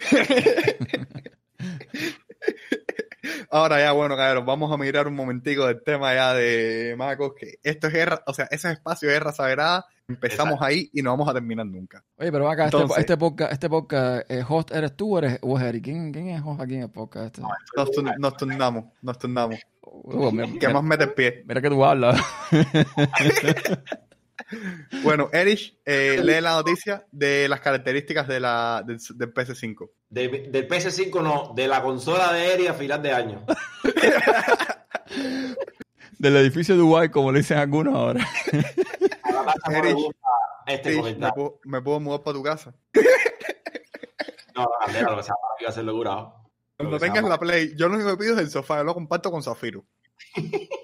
Ahora ya, bueno, caballeros, vamos a mirar un momentico del tema ya de Macos, que esto es guerra, o sea, ese espacio de guerra sagrada, empezamos ahí y no vamos a terminar nunca. Oye, pero acá, este, Entonces- este podcast, este podcast eh, host eres tú o eres, o Eric. ¿Quién, quién es host aquí en el podcast? Este? Nos, turn- nos turnamos, nos turnamos. Mira, ¿Qué más mete el pie? mira que tú hablas. (laughs) Bueno, Erich, eh, lee la noticia de las características de la, del, del PS5. de- del PS5 no, de la consola de Eri a final de año. (laughs) Del edificio de Dubai, como le dicen algunos ahora. Erich, este Erich, ¿me puedo, me puedo mudar para tu casa? No, no, Candela, lo que iba a ser logrado. Cuando tengas la Play, yo lo único que pido es el sofá, yo lo comparto con Zafiro. (laughs)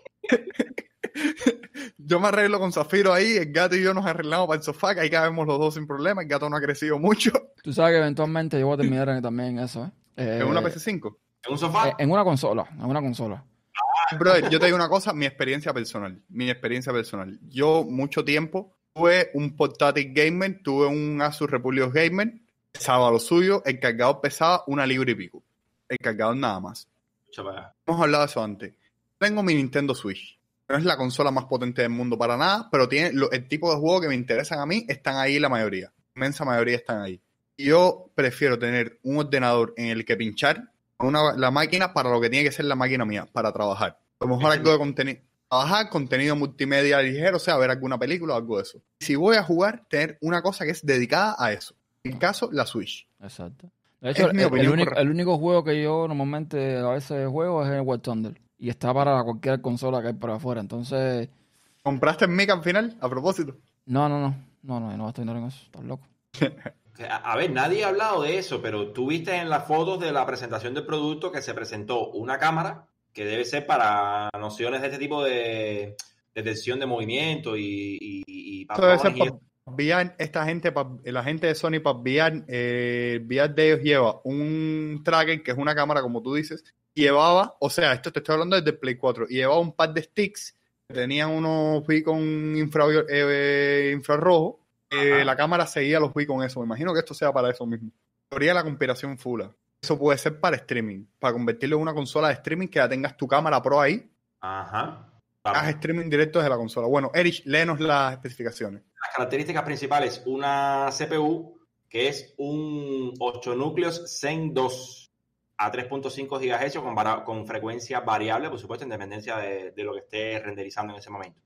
yo me arreglo con Zafiro ahí, el gato y yo nos arreglamos para el sofá, que ahí cabemos los dos sin problema, el gato no ha crecido mucho. Tú sabes que eventualmente yo voy a terminar en- también en eso, ¿eh? Eh, ¿En una PS5? ¿En un sofá? eh, en una consola, en una consola. Brother, yo te digo una cosa, mi experiencia personal, mi experiencia personal. Yo mucho tiempo tuve un portátil gamer, tuve un Asus Republic Gamer, pesaba lo suyo, el cargador pesaba una libra y pico. El cargador nada más. Hemos hablado de eso antes. Tengo mi Nintendo Switch. No es la consola más potente del mundo para nada, pero tiene lo- el tipo de juegos que me interesan a mí están ahí la mayoría. La inmensa mayoría están ahí. Yo prefiero tener un ordenador en el que pinchar una, la máquina para lo que tiene que ser la máquina mía, para trabajar. A lo mejor algo de contenido. Trabajar, contenido multimedia ligero, o sea, ver alguna película o algo de eso. Si voy a jugar, tener una cosa que es dedicada a eso. En caso, la Switch. Exacto. De hecho, Es mi el, el opinión único, el único juego que yo normalmente a veces juego es el War Thunder. Y está para cualquier consola que hay por afuera. Entonces, ¿Compraste el mic al final? A propósito. no, no, no. No, no, no estoy en eso. Estás loco. (laughs) A, ver, nadie ha hablado de eso, pero tú viste en las fotos de la presentación del producto que se presentó una cámara que debe ser para nociones de este tipo de detección de movimiento y, y, y para VR, esta gente, pa- la gente de Sony para VR, eh, VR de ellos lleva un tracker que es una cámara, como tú dices, llevaba, o sea, esto te estoy hablando desde el Play 4, y llevaba un par de sticks que tenían unos beacon infra, eh, infrarrojo. eh, la cámara seguía los beacon eso. Me imagino que esto sea para eso mismo. Teoría de la conspiración fula. Eso puede ser para streaming, para convertirlo en una consola de streaming que ya tengas tu cámara pro ahí, Ajá. hagas Vamos. streaming directo desde la consola. Bueno, Erich, léenos las especificaciones. Las características principales, una CPU que es un 8 núcleos Zen 2 a 3.5 GHz con, frecuencia variable, por supuesto, en dependencia de, de lo que esté renderizando en ese momento.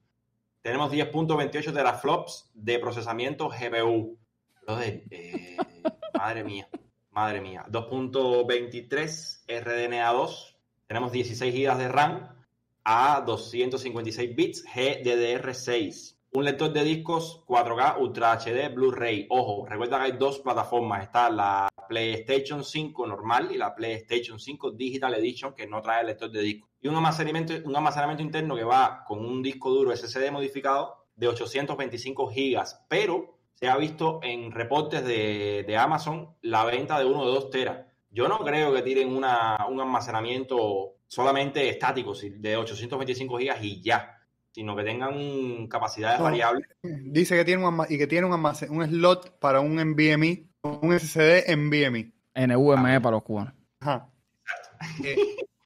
Tenemos 10.28 teraflops de procesamiento GPU. Eh, (laughs) madre mía, madre mía. 2.23 RDNA2. Tenemos 16 GB de RAM a 256 bits GDDR6. Un lector de discos 4K Ultra HD Blu-ray. Ojo, recuerda que hay dos plataformas. Está la PlayStation 5 normal y la PlayStation 5 Digital Edition que no trae lector de discos. Y un almacenamiento, un almacenamiento interno que va con un disco duro SSD modificado de 825 gigas. Pero se ha visto en reportes de, de Amazon la venta de uno de 2 teras. Yo no creo que tiren un almacenamiento solamente estático, de 825 gigas y ya, sino que tengan capacidades No. variables. Dice que tiene un, y que tiene un, almacén- un slot para un NVMe, un SSD NVMe. NVMe para los cubanos. Ajá. Eh,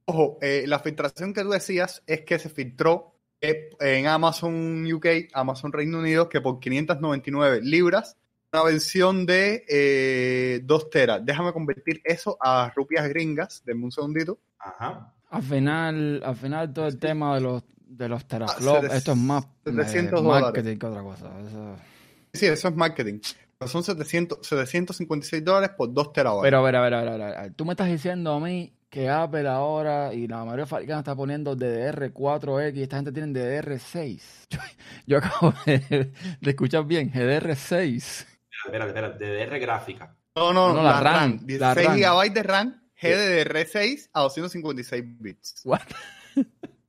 ojo, eh, la filtración que tú decías es que se filtró eh, en Amazon UK, Amazon Reino Unido, que por 599 libras, una versión de eh, 2 teras. Déjame convertir eso a rupias gringas. Denme un segundito. Ajá. Al final, al final todo el tema de los de los teraflops, sete- esto es más eh, 700 marketing que otra cosa. Eso- Sí, eso es marketing. Pero son 700, 756 dólares por 2 terabytes. Pero a ver, a ver, a ver, a ver, a ver. Tú me estás diciendo a mí que Apple ahora y la mayoría de fabricantes está poniendo DDR4X y esta gente tiene DDR6. (laughs) Yo, yo acabo de, de escuchar bien, GDR6. Espérate, espérate, DDR gráfica. No, no, No, la, la RAM. RAM, 16 la RAM. GB de RAM, GDDR6 a 256 bits. What? (laughs)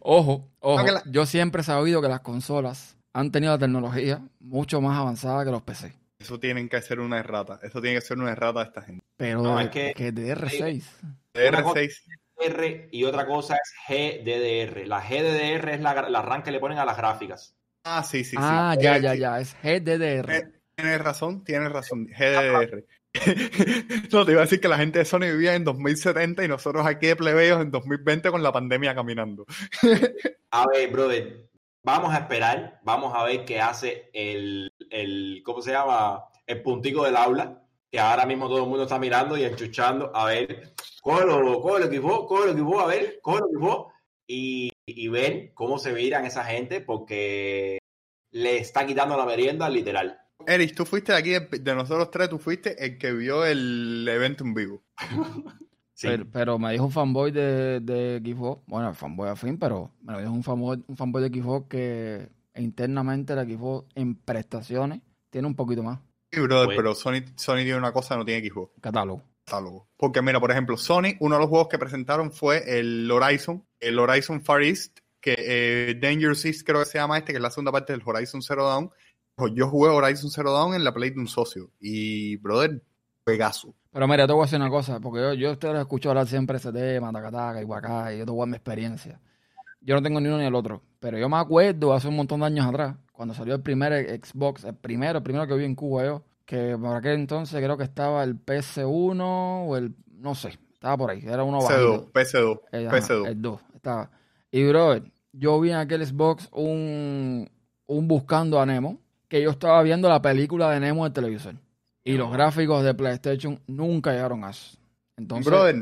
Ojo, ojo. La- Yo siempre he sabido que las consolas han tenido la tecnología mucho más avanzada que los PC. Eso tienen que ser una errata. Eso tiene que ser una errata de esta gente. Pero No, es que- que DDR6. Una cosa- DR6. R y otra cosa es GDDR. La GDDR es la, la RAM que le ponen a las gráficas. Ah, sí, sí, sí. ah, Eh, ya, ya, sí. ya. Es GDDR. Eh, Tienes razón, tienes razón. GDR. (laughs) no, te iba a decir que la gente de Sony vivía en 2070 y nosotros aquí de plebeyos en 2020 con la pandemia caminando. (laughs) A ver, brother, vamos a esperar, vamos a ver qué hace el, el ¿cómo se llama? El puntico del aula, que ahora mismo todo el mundo está mirando y enchuchando, a ver, cógelo, cógelo equipo, cógelo equipo, a ver, cógelo equipo, y, y ver cómo se miran esa gente, porque le está quitando la merienda literal. Erich, tú fuiste de aquí, de, de nosotros tres, tú fuiste el que vio el evento en vivo. (laughs) Sí. Pero, pero me dijo un fanboy de, de Xbox, bueno, fanboy al fin, pero me lo dijo un fanboy, un fanboy de Xbox que internamente la Xbox en prestaciones tiene un poquito más Sí, brother, Bueno. pero Sony, Sony tiene una cosa, no tiene Xbox. catálogo. catálogo. Porque mira, por ejemplo, Sony, uno de los juegos que presentaron fue el Horizon, el Horizon Far East, que eh, Dangerous East creo que se llama este, que es la segunda parte del Horizon Zero Dawn. Pues Yo jugué Horizon Zero Dawn en la Play de un socio y, brother, juegazo. Pero mira, te voy a decir una cosa, porque yo, yo a ustedes los escucho hablar siempre ese tema, tacataca, iguacá, y yo te voy a dar mi experiencia. Yo no tengo ni uno ni el otro, pero yo me acuerdo hace un montón de años atrás, cuando salió el primer Xbox, el primero, el primero que vi en Cuba yo, que por aquel entonces creo que estaba el PS1 o el, no sé, estaba por ahí, era uno bajito. PS2, PS2, Eh, ajá, PS2. el 2, estaba. Y, brother, yo vi en aquel Xbox un, un Buscando a Nemo, que yo estaba viendo la película de Nemo en el televisor. Y los gráficos de PlayStation nunca llegaron a eso. Entonces, Brother,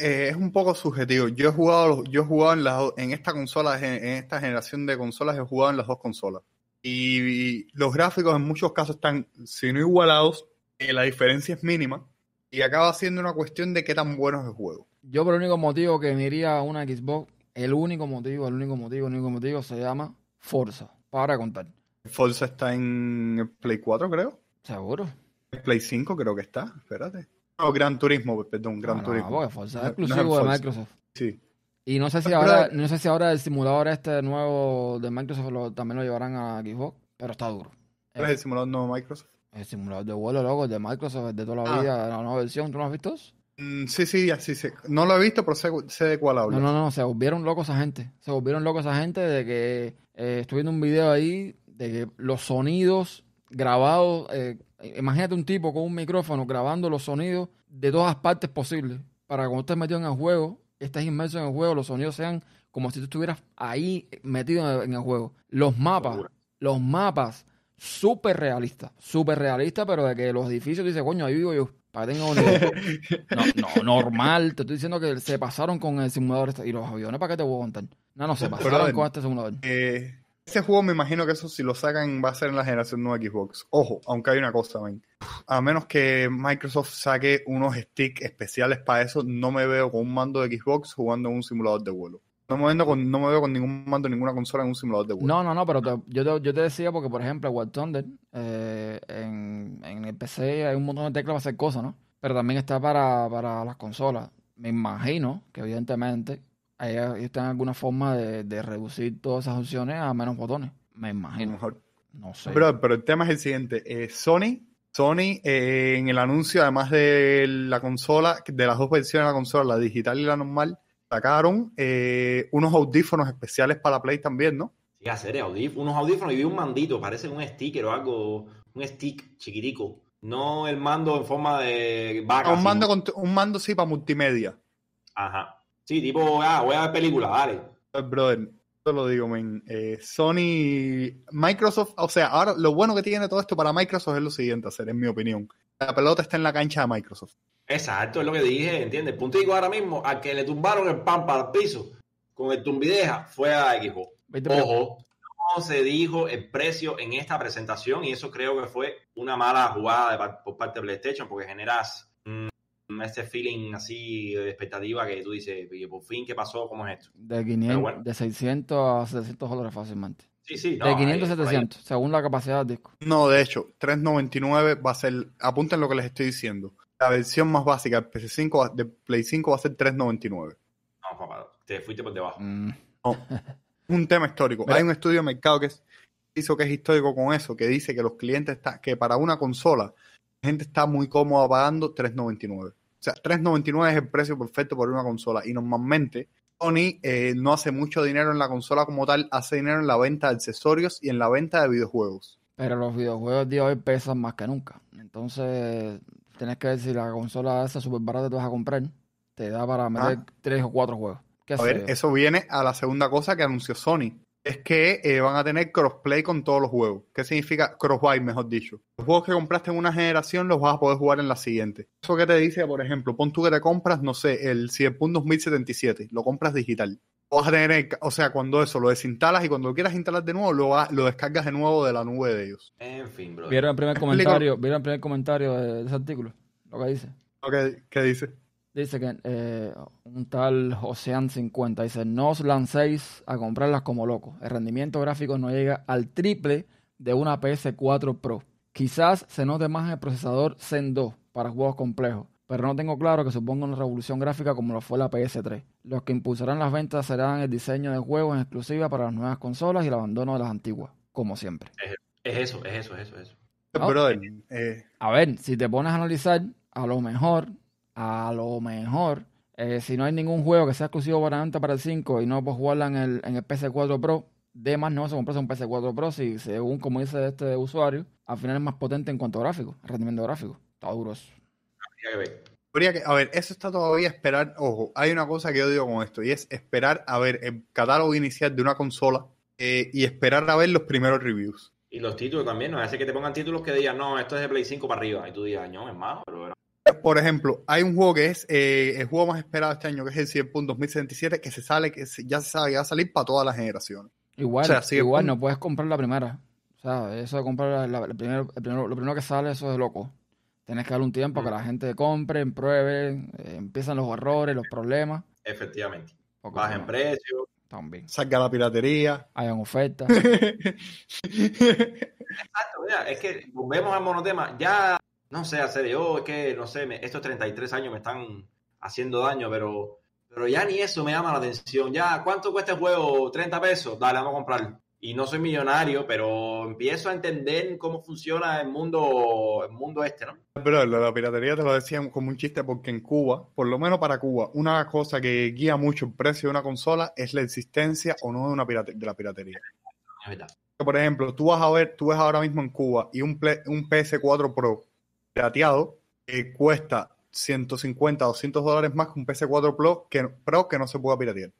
eh, es un poco subjetivo. Yo he jugado, yo he jugado en, las en esta consola, en, en esta generación de consolas, he jugado en las dos consolas. Y, los gráficos en muchos casos están, si no igualados, eh, la diferencia es mínima. Y acaba siendo una cuestión de qué tan bueno es el juego. yo por el único motivo que me iría a una Xbox, el único motivo, el único motivo, el único motivo se llama Forza. Para contar. Forza está en Play 4, creo. ¿Seguro? El Play 5 creo que está. Espérate. No, Gran Turismo, perdón, Gran No, no, Turismo. porque Forza es no exclusivo de. Microsoft. Sí. Y no sé si Pero- ahora, no sé si ahora el simulador este nuevo de Microsoft lo- también lo llevarán a Xbox, pero está duro. ¿Cuál es el simulador nuevo de Microsoft? El simulador de vuelo, loco, el de Microsoft, el de toda la Ah. vida, la nueva versión, ¿tú no lo has visto? eso? Mm, sí, sí, así sé. No lo he visto, pero sé, sé de cuál hablas. No, no, no, se volvieron locos esa gente. Se volvieron locos esa gente de que eh, estoy viendo un video ahí de que los sonidos grabados, eh, imagínate un tipo con un micrófono grabando los sonidos de todas partes posibles para que cuando estés metido en el juego, estés inmerso en el juego, los sonidos sean como si tú estuvieras ahí metido en el, juego. Los mapas, los mapas, súper realistas, súper realistas, pero de que los edificios, dice, coño, ahí vivo yo. Para que tenga idea. (laughs) No, no, normal. Te estoy diciendo que se pasaron con el simulador este. Y los aviones, ¿para qué te voy a contar? No, no, se pasaron con este simulador. Eh, ese juego me imagino que eso si lo sacan va a ser en la generación nueva Xbox. Ojo, aunque hay una cosa. A menos que Microsoft saque unos sticks especiales para eso, no me veo con un mando de Xbox jugando en un simulador de vuelo. No me, veo con, no me veo con ningún mando, ninguna consola en un simulador de vuelo. No, no, no, pero yo, te, decía porque, por ejemplo, War Thunder, eh, en, en el PC hay un montón de teclas para hacer cosas, ¿no? Pero también está para, para las consolas. Me imagino que, evidentemente, ellos tienen alguna forma de, de reducir todas esas opciones a menos botones. Me a lo imagino. mejor. No sé. Pero, pero el tema es el siguiente. eh, Sony, Sony eh, en el anuncio, además de la consola, de las dos versiones de la consola, la digital y la normal, sacaron eh, unos audífonos especiales para la Play también, ¿no? Sí, hacer audíf- unos audífonos y vi un mandito, parece un sticker o algo, un stick chiquitico. No el mando en forma de vaca. un, mando sino- con- un mando sí para multimedia. Ajá. Sí, tipo, ah, voy a ver películas, dale. Eh, Brother, te lo digo, men. eh, Sony, Microsoft, o sea, ahora lo bueno que tiene todo esto para Microsoft es lo siguiente, hacer, en mi opinión. La pelota está en la cancha de Microsoft. Exacto, es lo que dije, ¿entiendes? Puntico ahora mismo, a que le tumbaron el pan para el piso con el tumbideja fue a Xbox. Ojo, no se dijo el precio en esta presentación y eso creo que fue una mala jugada de por parte de PlayStation porque generas mm, ese feeling así de expectativa que tú dices, "Oye, por fin, ¿qué pasó? ¿Cómo es esto? De 500, bueno. de 600 a 700 dólares fácilmente. Sí, sí, no, de 500 a ahí- por ahí- 700, según la capacidad del disco. No, de hecho, 399 va a ser, apunten lo que les estoy diciendo. La versión más básica del PC5 va- de Play 5 va a ser 399. No, papá, te fuiste por debajo. Mm. (laughs) un tema histórico. Mira. Hay un estudio de mercado que es- hizo que es histórico con eso, que dice que los clientes está, que para una consola la gente está muy cómoda pagando 3.99. O sea, 3.99 es el precio perfecto por una consola y normalmente Sony eh, no hace mucho dinero en la consola como tal, hace dinero en la venta de accesorios y en la venta de videojuegos. Pero los videojuegos de hoy pesan más que nunca. Entonces, tienes que ver si la consola esa super barata te vas a comprar te da para meter tres o cuatro juegos. ¿Qué A ver, eso viene a la segunda cosa que anunció Sony. Es que eh, van a tener crossplay con todos los juegos. ¿Qué significa crossbuy, mejor dicho? Los juegos que compraste en una generación los vas a poder jugar en la siguiente. Eso que te dice, por ejemplo, pon tú que te compras, no sé, el Cyberpunk 2077, lo compras digital. Lo vas a tener, o sea, cuando eso lo desinstalas y cuando lo quieras instalar de nuevo, lo, va- lo descargas de nuevo de la nube de ellos. En fin, bro. ¿Vieron el primer comentario? ¿Vieron el primer comentario de, de ese artículo? Lo que dice. ¿Lo que, qué dice? Dice que eh, un tal Ocean 50 dice, no os lancéis a comprarlas como locos. El rendimiento gráfico no llega al triple de una PS4 Pro. Quizás se note más en el procesador Zen 2 para juegos complejos, pero no tengo claro que suponga una revolución gráfica como lo fue la PS3. Los que impulsarán las ventas serán el diseño de juegos en exclusiva para las nuevas consolas y el abandono de las antiguas, como siempre. Es eso, es eso, es eso, es eso. Brother, eh, A ver, si te pones a analizar, a lo mejor, a lo mejor, eh, si no hay ningún juego que sea exclusivo para para el 5 y no puedes jugarla en el, en el PC4 Pro, de más no se comprarse un PC4 Pro si, según como dice este usuario, al final es más potente en cuanto a gráfico, rendimiento gráfico. Está duro eso. Habría que ver. Habría que, a ver, eso está todavía esperar. Ojo, hay una cosa que yo digo con esto y es esperar a ver el catálogo inicial de una consola eh, y esperar a ver los primeros reviews. Y los títulos también, no hace que te pongan títulos que digan, no, esto es de Play 5 para arriba. Y tú digas, no, es más, pero era- Por ejemplo, hay un juego que es eh, el juego más esperado este año, que es el Cyberpunk 2077, que se sale, que se- ya se sabe que va a salir para todas las generaciones. Igual, O sea, sí, igual no puedes comprar la primera. O sea, eso de comprar la- la- el primero, el primero- lo primero que sale, eso es loco. Tienes que darle un tiempo a que la gente compre, pruebe, eh, empiezan los errores, los problemas. efectivamente. porque Baja si en no, precio. También. Salga la piratería. Hayan ofertas. (laughs) Exacto, mira, es que volvemos al monotema. Ya, no sé, hacer yo, es que, no sé, me- estos 33 años me están haciendo daño, pero Pero ya ni eso me llama la atención. Ya, ¿cuánto cuesta el juego? 30 pesos. Dale, vamos a comprarlo. Y no soy millonario, pero empiezo a entender cómo funciona el mundo, el mundo este, ¿no? Pero lo de la piratería te lo decían como un chiste porque en Cuba, por lo menos para Cuba, una cosa que guía mucho el precio de una consola es la existencia o no de, una pirate- de la piratería. Es verdad. Por ejemplo, tú vas a ver, tú ves ahora mismo en Cuba y un, Play- un PS4 Pro pirateado que cuesta 150, 200 dólares más que un PS4 Pro que, Pro que no se pueda piratear.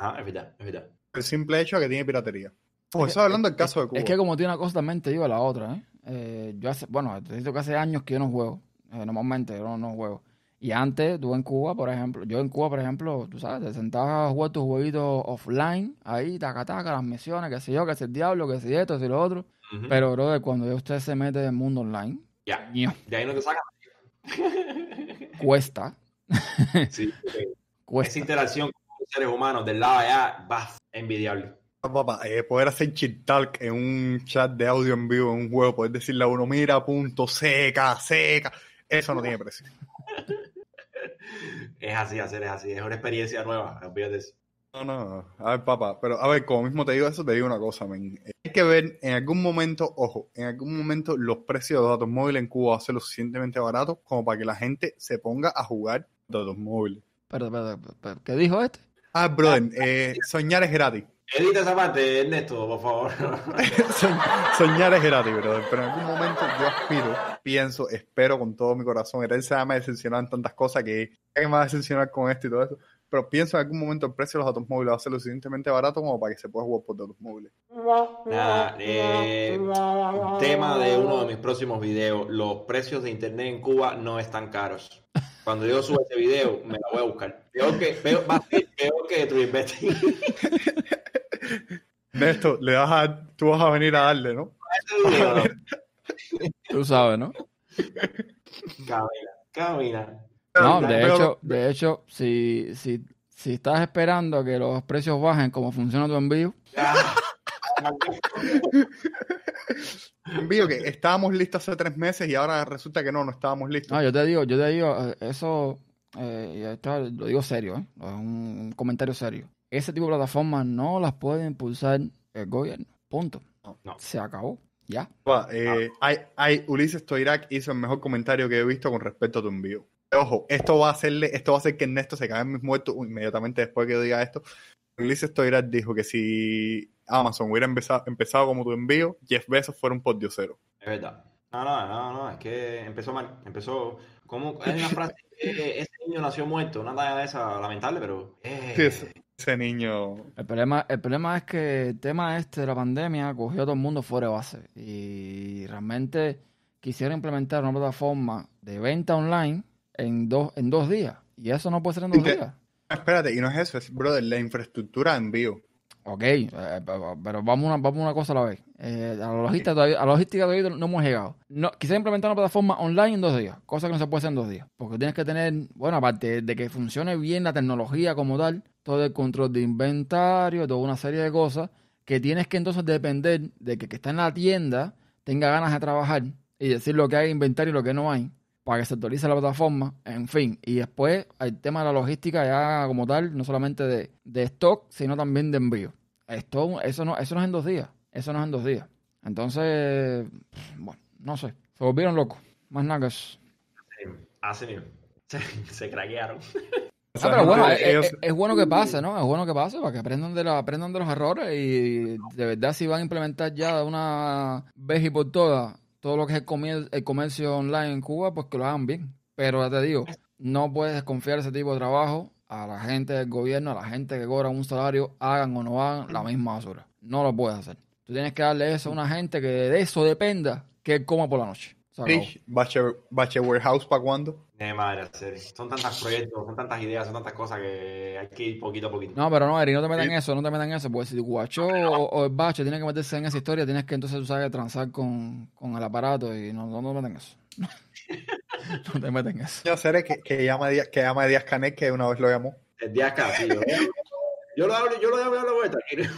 Ajá, es verdad, es verdad. El simple hecho de que tiene piratería. Ojo, Es eso que- hablando del caso de Cuba. Es que como tiene una cosa también te digo la otra, ¿eh? Eh, yo hace, bueno, te digo que hace años que yo no juego. Eh, normalmente yo no, no juego. Y antes, tú en Cuba, por ejemplo, yo en Cuba, por ejemplo, tú sabes, te sentabas a jugar tus jueguitos offline, ahí, taca, taca, las misiones, qué sé yo, qué es el diablo, qué sé esto, qué sé lo otro. Ujú. Pero, brother, cuando ya usted se mete en el mundo online, ya, de ahí no te sacan. cuesta, (laughs) Sí, porque esa cuesta. interacción con los seres humanos del lado de allá, va, envidiable. Ah, Papá, eh, poder hacer chit talk en un chat de audio en vivo en un juego, poder decirle a uno, mira, punto, seca, seca, eso no tiene precio. (laughs) Es así, hacer es así. Es una experiencia nueva, olvídate eso. No, no, a ver, papá, pero a ver, como mismo te digo eso, te digo una cosa, men. Hay que ver en algún momento, ojo, en algún momento los precios de los datos móviles en Cuba van a ser lo suficientemente baratos como para que la gente se ponga a jugar datos móviles. Pero, pero, pero, ¿qué dijo este? Ah, brother, eh, soñar es gratis. Edita esa parte, Ernesto, por favor. (laughs) Soñ- soñar es gratis, brother, pero en algún momento yo aspiro, pienso, espero con todo mi corazón. Él se me ha decepcionado en tantas cosas que, que me va a decepcionar con esto y todo eso. Pero pienso en algún momento el precio de los datos móviles va a ser lo suficientemente barato como para que se pueda jugar por datos móviles. Nada, eh, tema de uno de mis próximos videos. Los precios de internet en Cuba no están caros. Cuando yo suba este video, me la voy a buscar. Peor que, peor, va a ser peor que Investing. (laughs) Néstor, le vas a, tú vas a venir a darle, no. Tú sabes, ¿no? Camina, camina. No, de hecho, de hecho, si, si, si estás esperando que los precios bajen como funciona tu envío, Ah, envío que estábamos listos hace tres meses y ahora resulta que no, no estábamos listos. no, yo te digo, yo te digo, eh, eso, eh, esto lo digo serio, ¿eh? Es un, un comentario serio. Ese tipo de plataformas no las puede impulsar el gobierno. Punto. No. Se acabó. Ya. Eh, hay, hay, Ulises Toirac hizo el mejor comentario que he visto con respecto a tu envío. Ojo, esto va a hacerle, esto va a hacer que Ernesto se caiga en mis muertos inmediatamente después que yo diga esto. Ulises Toirac dijo que si Amazon hubiera empezado, empezado como tu envío, Jeff Bezos fuera un pordiosero. Es verdad. No, no, no, no, es que empezó mal. Empezó. como Hay una frase (laughs) que ese niño nació muerto, una talla de esa lamentable, pero. eh, Sí, ese, ese niño. El problema, el problema es que el tema este de la pandemia cogió a todo el mundo fuera de base. Y realmente quisieron implementar una plataforma de venta online en dos, en dos días. Y eso no puede ser en dos te- días. Espérate, y no es eso, es, brother, la infraestructura de envío. Ok, eh, pero vamos una, vamos una cosa a la vez. Eh, a, la logística todavía, a la logística todavía no hemos llegado. No, quisiera implementar una plataforma online en dos días, cosa que no se puede hacer en dos días. Porque tienes que tener, bueno, aparte de que funcione bien la tecnología como tal, todo el control de inventario, toda una serie de cosas, que tienes que entonces depender de que el que está en la tienda tenga ganas de trabajar y decir lo que hay en inventario y lo que no hay, para que se actualice la plataforma, en fin. Y después el tema de la logística ya como tal, no solamente de, de stock, sino también de envío. Esto, eso, no, eso no es en dos días. Eso no es en dos días. Entonces, bueno, no sé. Se volvieron locos. Más nada que eso. Así mismo. (laughs) Se, se craquearon. (laughs) Ah, pero bueno, no, es, ellos- es- es bueno que pase, ¿no? Es bueno que pase para que aprendan de, la, aprendan de los errores y de verdad si van a implementar ya de una vez y por todas todo lo que es el, comer- el comercio online en Cuba, pues que lo hagan bien. Pero ya te digo, no puedes desconfiar ese tipo de trabajo a la gente del gobierno, a la gente que cobra un salario, hagan o no hagan la misma basura. No lo puedes hacer. Tú tienes que darle eso a una gente que de eso dependa que él coma por la noche. Bache, Bache Warehouse para cuándo? De madre, serio. Son tantos proyectos, son tantas ideas, son tantas cosas que hay que ir poquito a poquito. No, pero no, Eri, no te metas Sí. en eso, no te metas en eso, porque si tu guacho o, o el bache tiene que meterse en esa historia, tienes que entonces tú sabes transar con, con el aparato y no, no, no te metas en eso. (laughs) no te metas en eso. Yo sé que, que llama a Díaz, que llama a Díaz Canet, que una vez lo llamó. El día casi. Yo, yo lo hablo, yo lo hablo, yo lo voy tranquilo.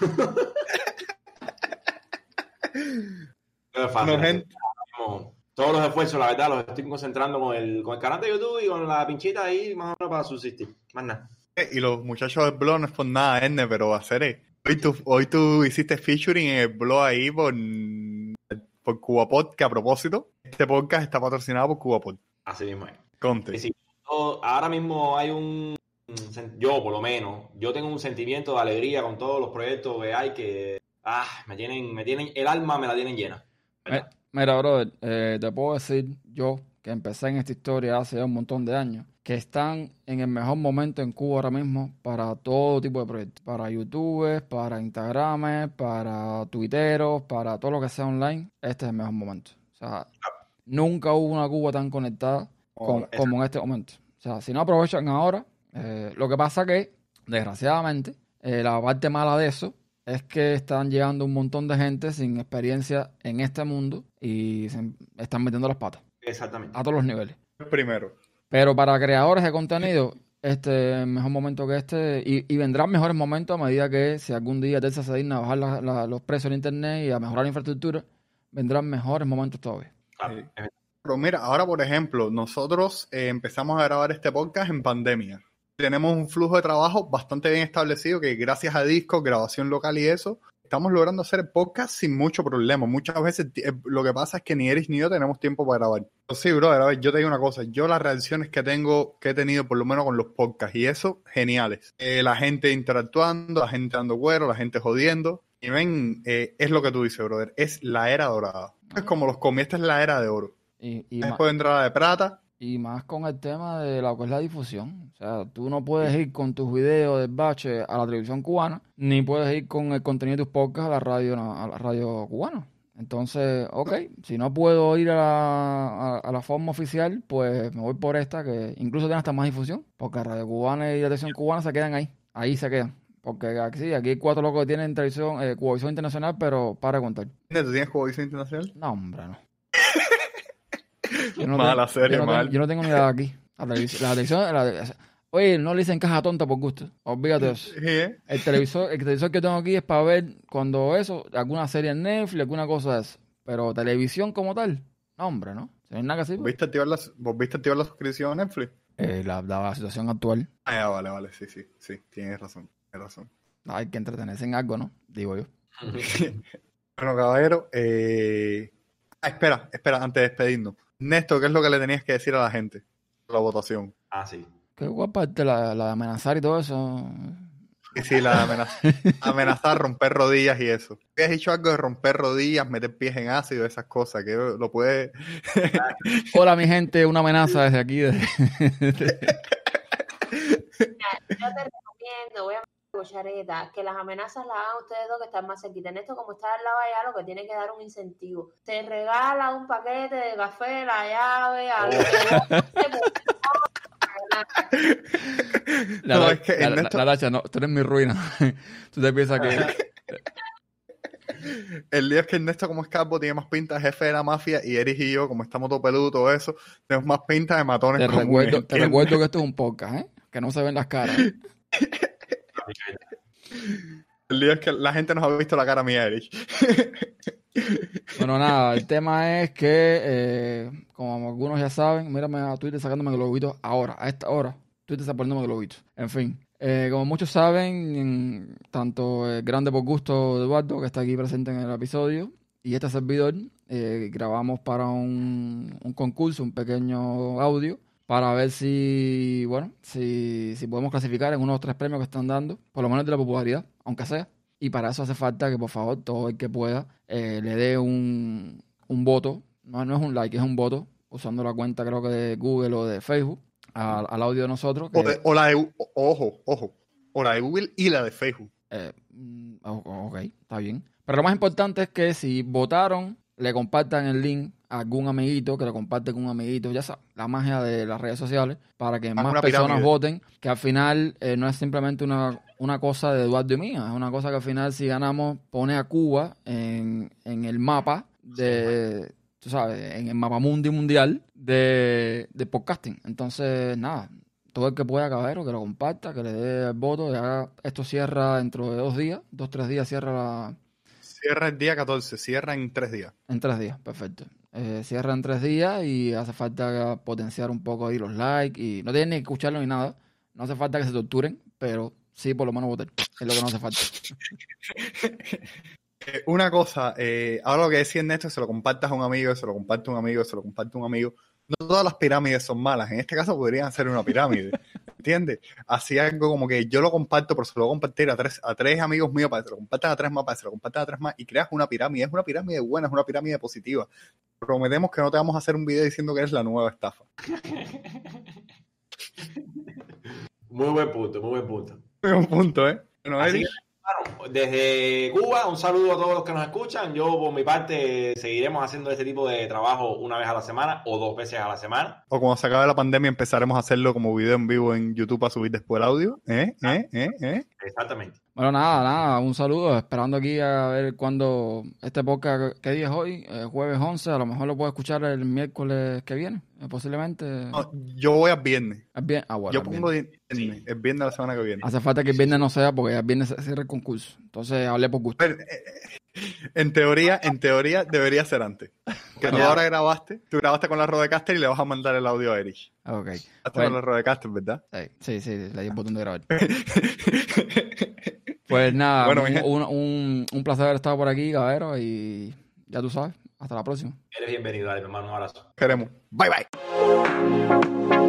No es fácil. No, gente. Todos los esfuerzos, la verdad, los estoy concentrando con el, con el canal de YouTube y con la pinchita ahí, más o menos para subsistir. Más nada. Y los muchachos del blog no es por nada, Erne, pero hacer es. Hoy tú, hoy tú hiciste featuring en el blog ahí por, por CubaPod, que a propósito, este podcast está patrocinado por CubaPod. Así mismo es. Conte. Sí, ahora mismo hay un, yo por lo menos, yo tengo un sentimiento de alegría con todos los proyectos que hay que, ah, me tienen, me tienen, el alma me la tienen llena. Eh, Mira, brother, eh, te puedo decir yo que empecé en esta historia hace ya un montón de años, que están en el mejor momento en Cuba ahora mismo para todo tipo de proyectos, para YouTube, para Instagram, para Twitteros, para todo lo que sea online, este es el mejor momento. O sea, nunca hubo una Cuba tan conectada con- Oh, como en este momento. O sea, si no aprovechan ahora, eh, lo que pasa que, desgraciadamente, eh, la parte mala de eso es que están llegando un montón de gente sin experiencia en este mundo y se están metiendo las patas Exactamente. a todos los niveles. Primero. Pero para creadores de contenido, este es el mejor momento que este, y, y vendrán mejores momentos a medida que si algún día Telsa se digna a bajar la- la- los precios en internet y a mejorar la infraestructura, vendrán mejores momentos todavía. Claro. Sí. Pero mira, ahora por ejemplo, nosotros eh, empezamos a grabar este podcast en pandemia. Tenemos un flujo de trabajo bastante bien establecido que gracias a discos, grabación local y eso, estamos logrando hacer podcast sin mucho problema. Muchas veces eh, lo que pasa es que ni Eris ni yo tenemos tiempo para grabar. Sí, brother, a ver, yo te digo una cosa, yo las reacciones que tengo, que he tenido por lo menos con los podcasts y eso, geniales. Eh, la gente interactuando, la gente dando cuero, la gente jodiendo. Y ven, eh, es lo que tú dices, brother, es la era dorada. Es como los comí, esta es la era de oro. Y, y, ma- Después vendrá la de plata. Y más con el tema de lo que es la difusión. O sea, tú no puedes ir con tus videos del bache a la televisión cubana, ni puedes ir con el contenido de tus podcasts a la radio, a la radio cubana. Entonces, ok, si no puedo ir a la, a, a la forma oficial, pues me voy por esta, que incluso tiene hasta más difusión, porque Radio Cubana y la televisión cubana se quedan ahí, ahí se quedan. Porque aquí, aquí hay cuatro locos que tienen televisión, eh, Cubavisión Internacional, pero para contar. ¿Tú tienes Cubavisión Internacional? No, hombre, no. (laughs) Yo Mala tengo- serie, yo no mal. Tengo, yo no tengo ni idea de aquí. La televisión, la televisión- la- oye, no le dicen caja tonta por gusto. Olvídate de eso. (laughs) Sí, ¿eh? El televisor, el televisor que tengo aquí es para ver cuando eso, alguna serie en Netflix, alguna cosa de eso. Pero televisión como tal, no, hombre, ¿no? Si no hay nada que. ¿Viste activar las, ¿Vos viste activar la suscripción a Netflix? Eh, la, la, la situación actual, Ah, ya, vale, vale, sí, sí, sí, tienes razón, tienes razón. hay que entretenerse en algo, ¿no? Digo yo. (laughs) Bueno, caballero, eh... ah, espera, espera, antes de despedirnos. Néstor, ¿qué es lo que le tenías que decir a la gente? La votación. Ah, sí. Qué guapa la, la de amenazar y todo eso. Y sí, la de amenaza- (laughs) amenazar, romper rodillas y eso. ¿Qué has dicho algo de romper rodillas, meter pies en ácido, esas cosas? Que lo puede... (laughs) Hola, mi gente, una amenaza desde aquí. desde- Yo te recomiendo, voy a cuchareta, que las amenazas las hagan ustedes dos que están más cerquita. En esto, como está al lado allá, lo que tiene que dar un incentivo. Se regala un paquete de café, la llave, algo La, (laughs) No, es que la- Ernesto- la- la Lacha, no, tú eres mi ruina. (laughs) tú te piensas que... (laughs) El día es que Ernesto, como es calvo, tiene más pinta de jefe de la mafia y Eris y yo, como estamos todo peludo todo eso, tenemos más pinta de matones Te recuerdo, te recuerdo que esto es un podcast, ¿eh? Que no se ven las caras. El día es que la gente nos ha visto la cara mía, Eris. (laughs) Bueno, nada, el tema es que, eh, como algunos ya saben, mírame a Twitter sacándome globitos ahora, a esta hora. Twitter está poniéndome globitos. En fin, eh, como muchos saben, en- tanto el Grande por Gusto Eduardo, que está aquí presente en el episodio, y este servidor, eh, grabamos para un, un concurso, un pequeño audio, para ver si, bueno, si, si podemos clasificar en uno de los tres premios que están dando, por lo menos de la popularidad, aunque sea. Y para eso hace falta que, por favor, todo el que pueda eh, le dé un, un voto. No, no es un like, es un voto, usando la cuenta, creo que de Google o de Facebook, al, al audio de nosotros. que- O, de- o la de, o- ojo, ojo, o la de Google y la de Facebook. eh, mm, ok, está bien. Pero lo más importante es que si votaron, le compartan el link algún amiguito, que lo comparte con un amiguito, ya sabes, la magia de las redes sociales, para que Haz más personas pirámide. voten, que al final eh, no es simplemente una, una cosa de Eduardo y mía, es una cosa que al final si ganamos pone a Cuba en, en el mapa de, tú sabes, en el mapa mundi mundial de, de podcasting. Entonces, nada, todo el que pueda, caballero, que lo comparta, que le dé el voto, ya esto cierra dentro de dos días, dos, tres días cierra la, Cierra el día 14, cierra en tres días. en tres días, perfecto. Eh, cierra en tres días y hace falta potenciar un poco ahí los likes y no tienen ni que escucharlo ni nada. No hace falta que se torturen, pero sí por lo menos votar. Es lo que no hace falta. (laughs) Eh, Una cosa, eh, ahora lo que decía Ernesto, se lo compartas a un amigo, se lo comparte a un amigo, se lo comparte a un amigo. No todas las pirámides son malas. En este caso podrían ser una pirámide. ¿Entiendes? Así algo como que yo lo comparto, pero se lo voy a compartir a tres, a tres amigos míos para que se lo compartan a tres más, para que se lo compartan a tres más y creas una pirámide. Es una pirámide buena, es una pirámide positiva. Prometemos que no te vamos a hacer un video diciendo que eres la nueva estafa. Muy buen punto, muy buen punto. Es un punto, ¿eh? Bueno, Así Hermano, desde Cuba, un saludo a todos los que nos escuchan. Yo, por mi parte, seguiremos haciendo este tipo de trabajo una vez a la semana o dos veces a la semana. o cuando se acabe la pandemia empezaremos a hacerlo como video en vivo en YouTube para subir después el audio. ¿Eh? ¿Eh? ¿Eh? ¿Eh? Exactamente. Bueno, nada, nada, un saludo. Esperando aquí a ver cuándo este podcast, ¿qué día es hoy? Eh, jueves 11, a lo mejor lo puedo escuchar el miércoles que viene, eh, posiblemente. No, yo voy al viernes. Es bien, ah, bueno, yo pongo viernes, el viernes de la semana que viene. Hace falta que el viernes no sea porque el viernes se cierra el concurso. Entonces hablé por gusto. Eh, En teoría, en teoría debería ser antes. Que tú ahora grabaste, tú grabaste con la Rodecaster y le vas a mandar el audio a Eric. Ok. Bueno. con la Rodecaster, ¿verdad? Sí, sí, sí, le di el botón de grabar. (laughs) Pues nada, Bueno, un, mi gente. un, un- un placer haber estado por aquí, Gabero, y ya tú sabes, hasta la próxima. Eres bienvenido, dale, mi hermano, un abrazo. Queremos. Bye bye.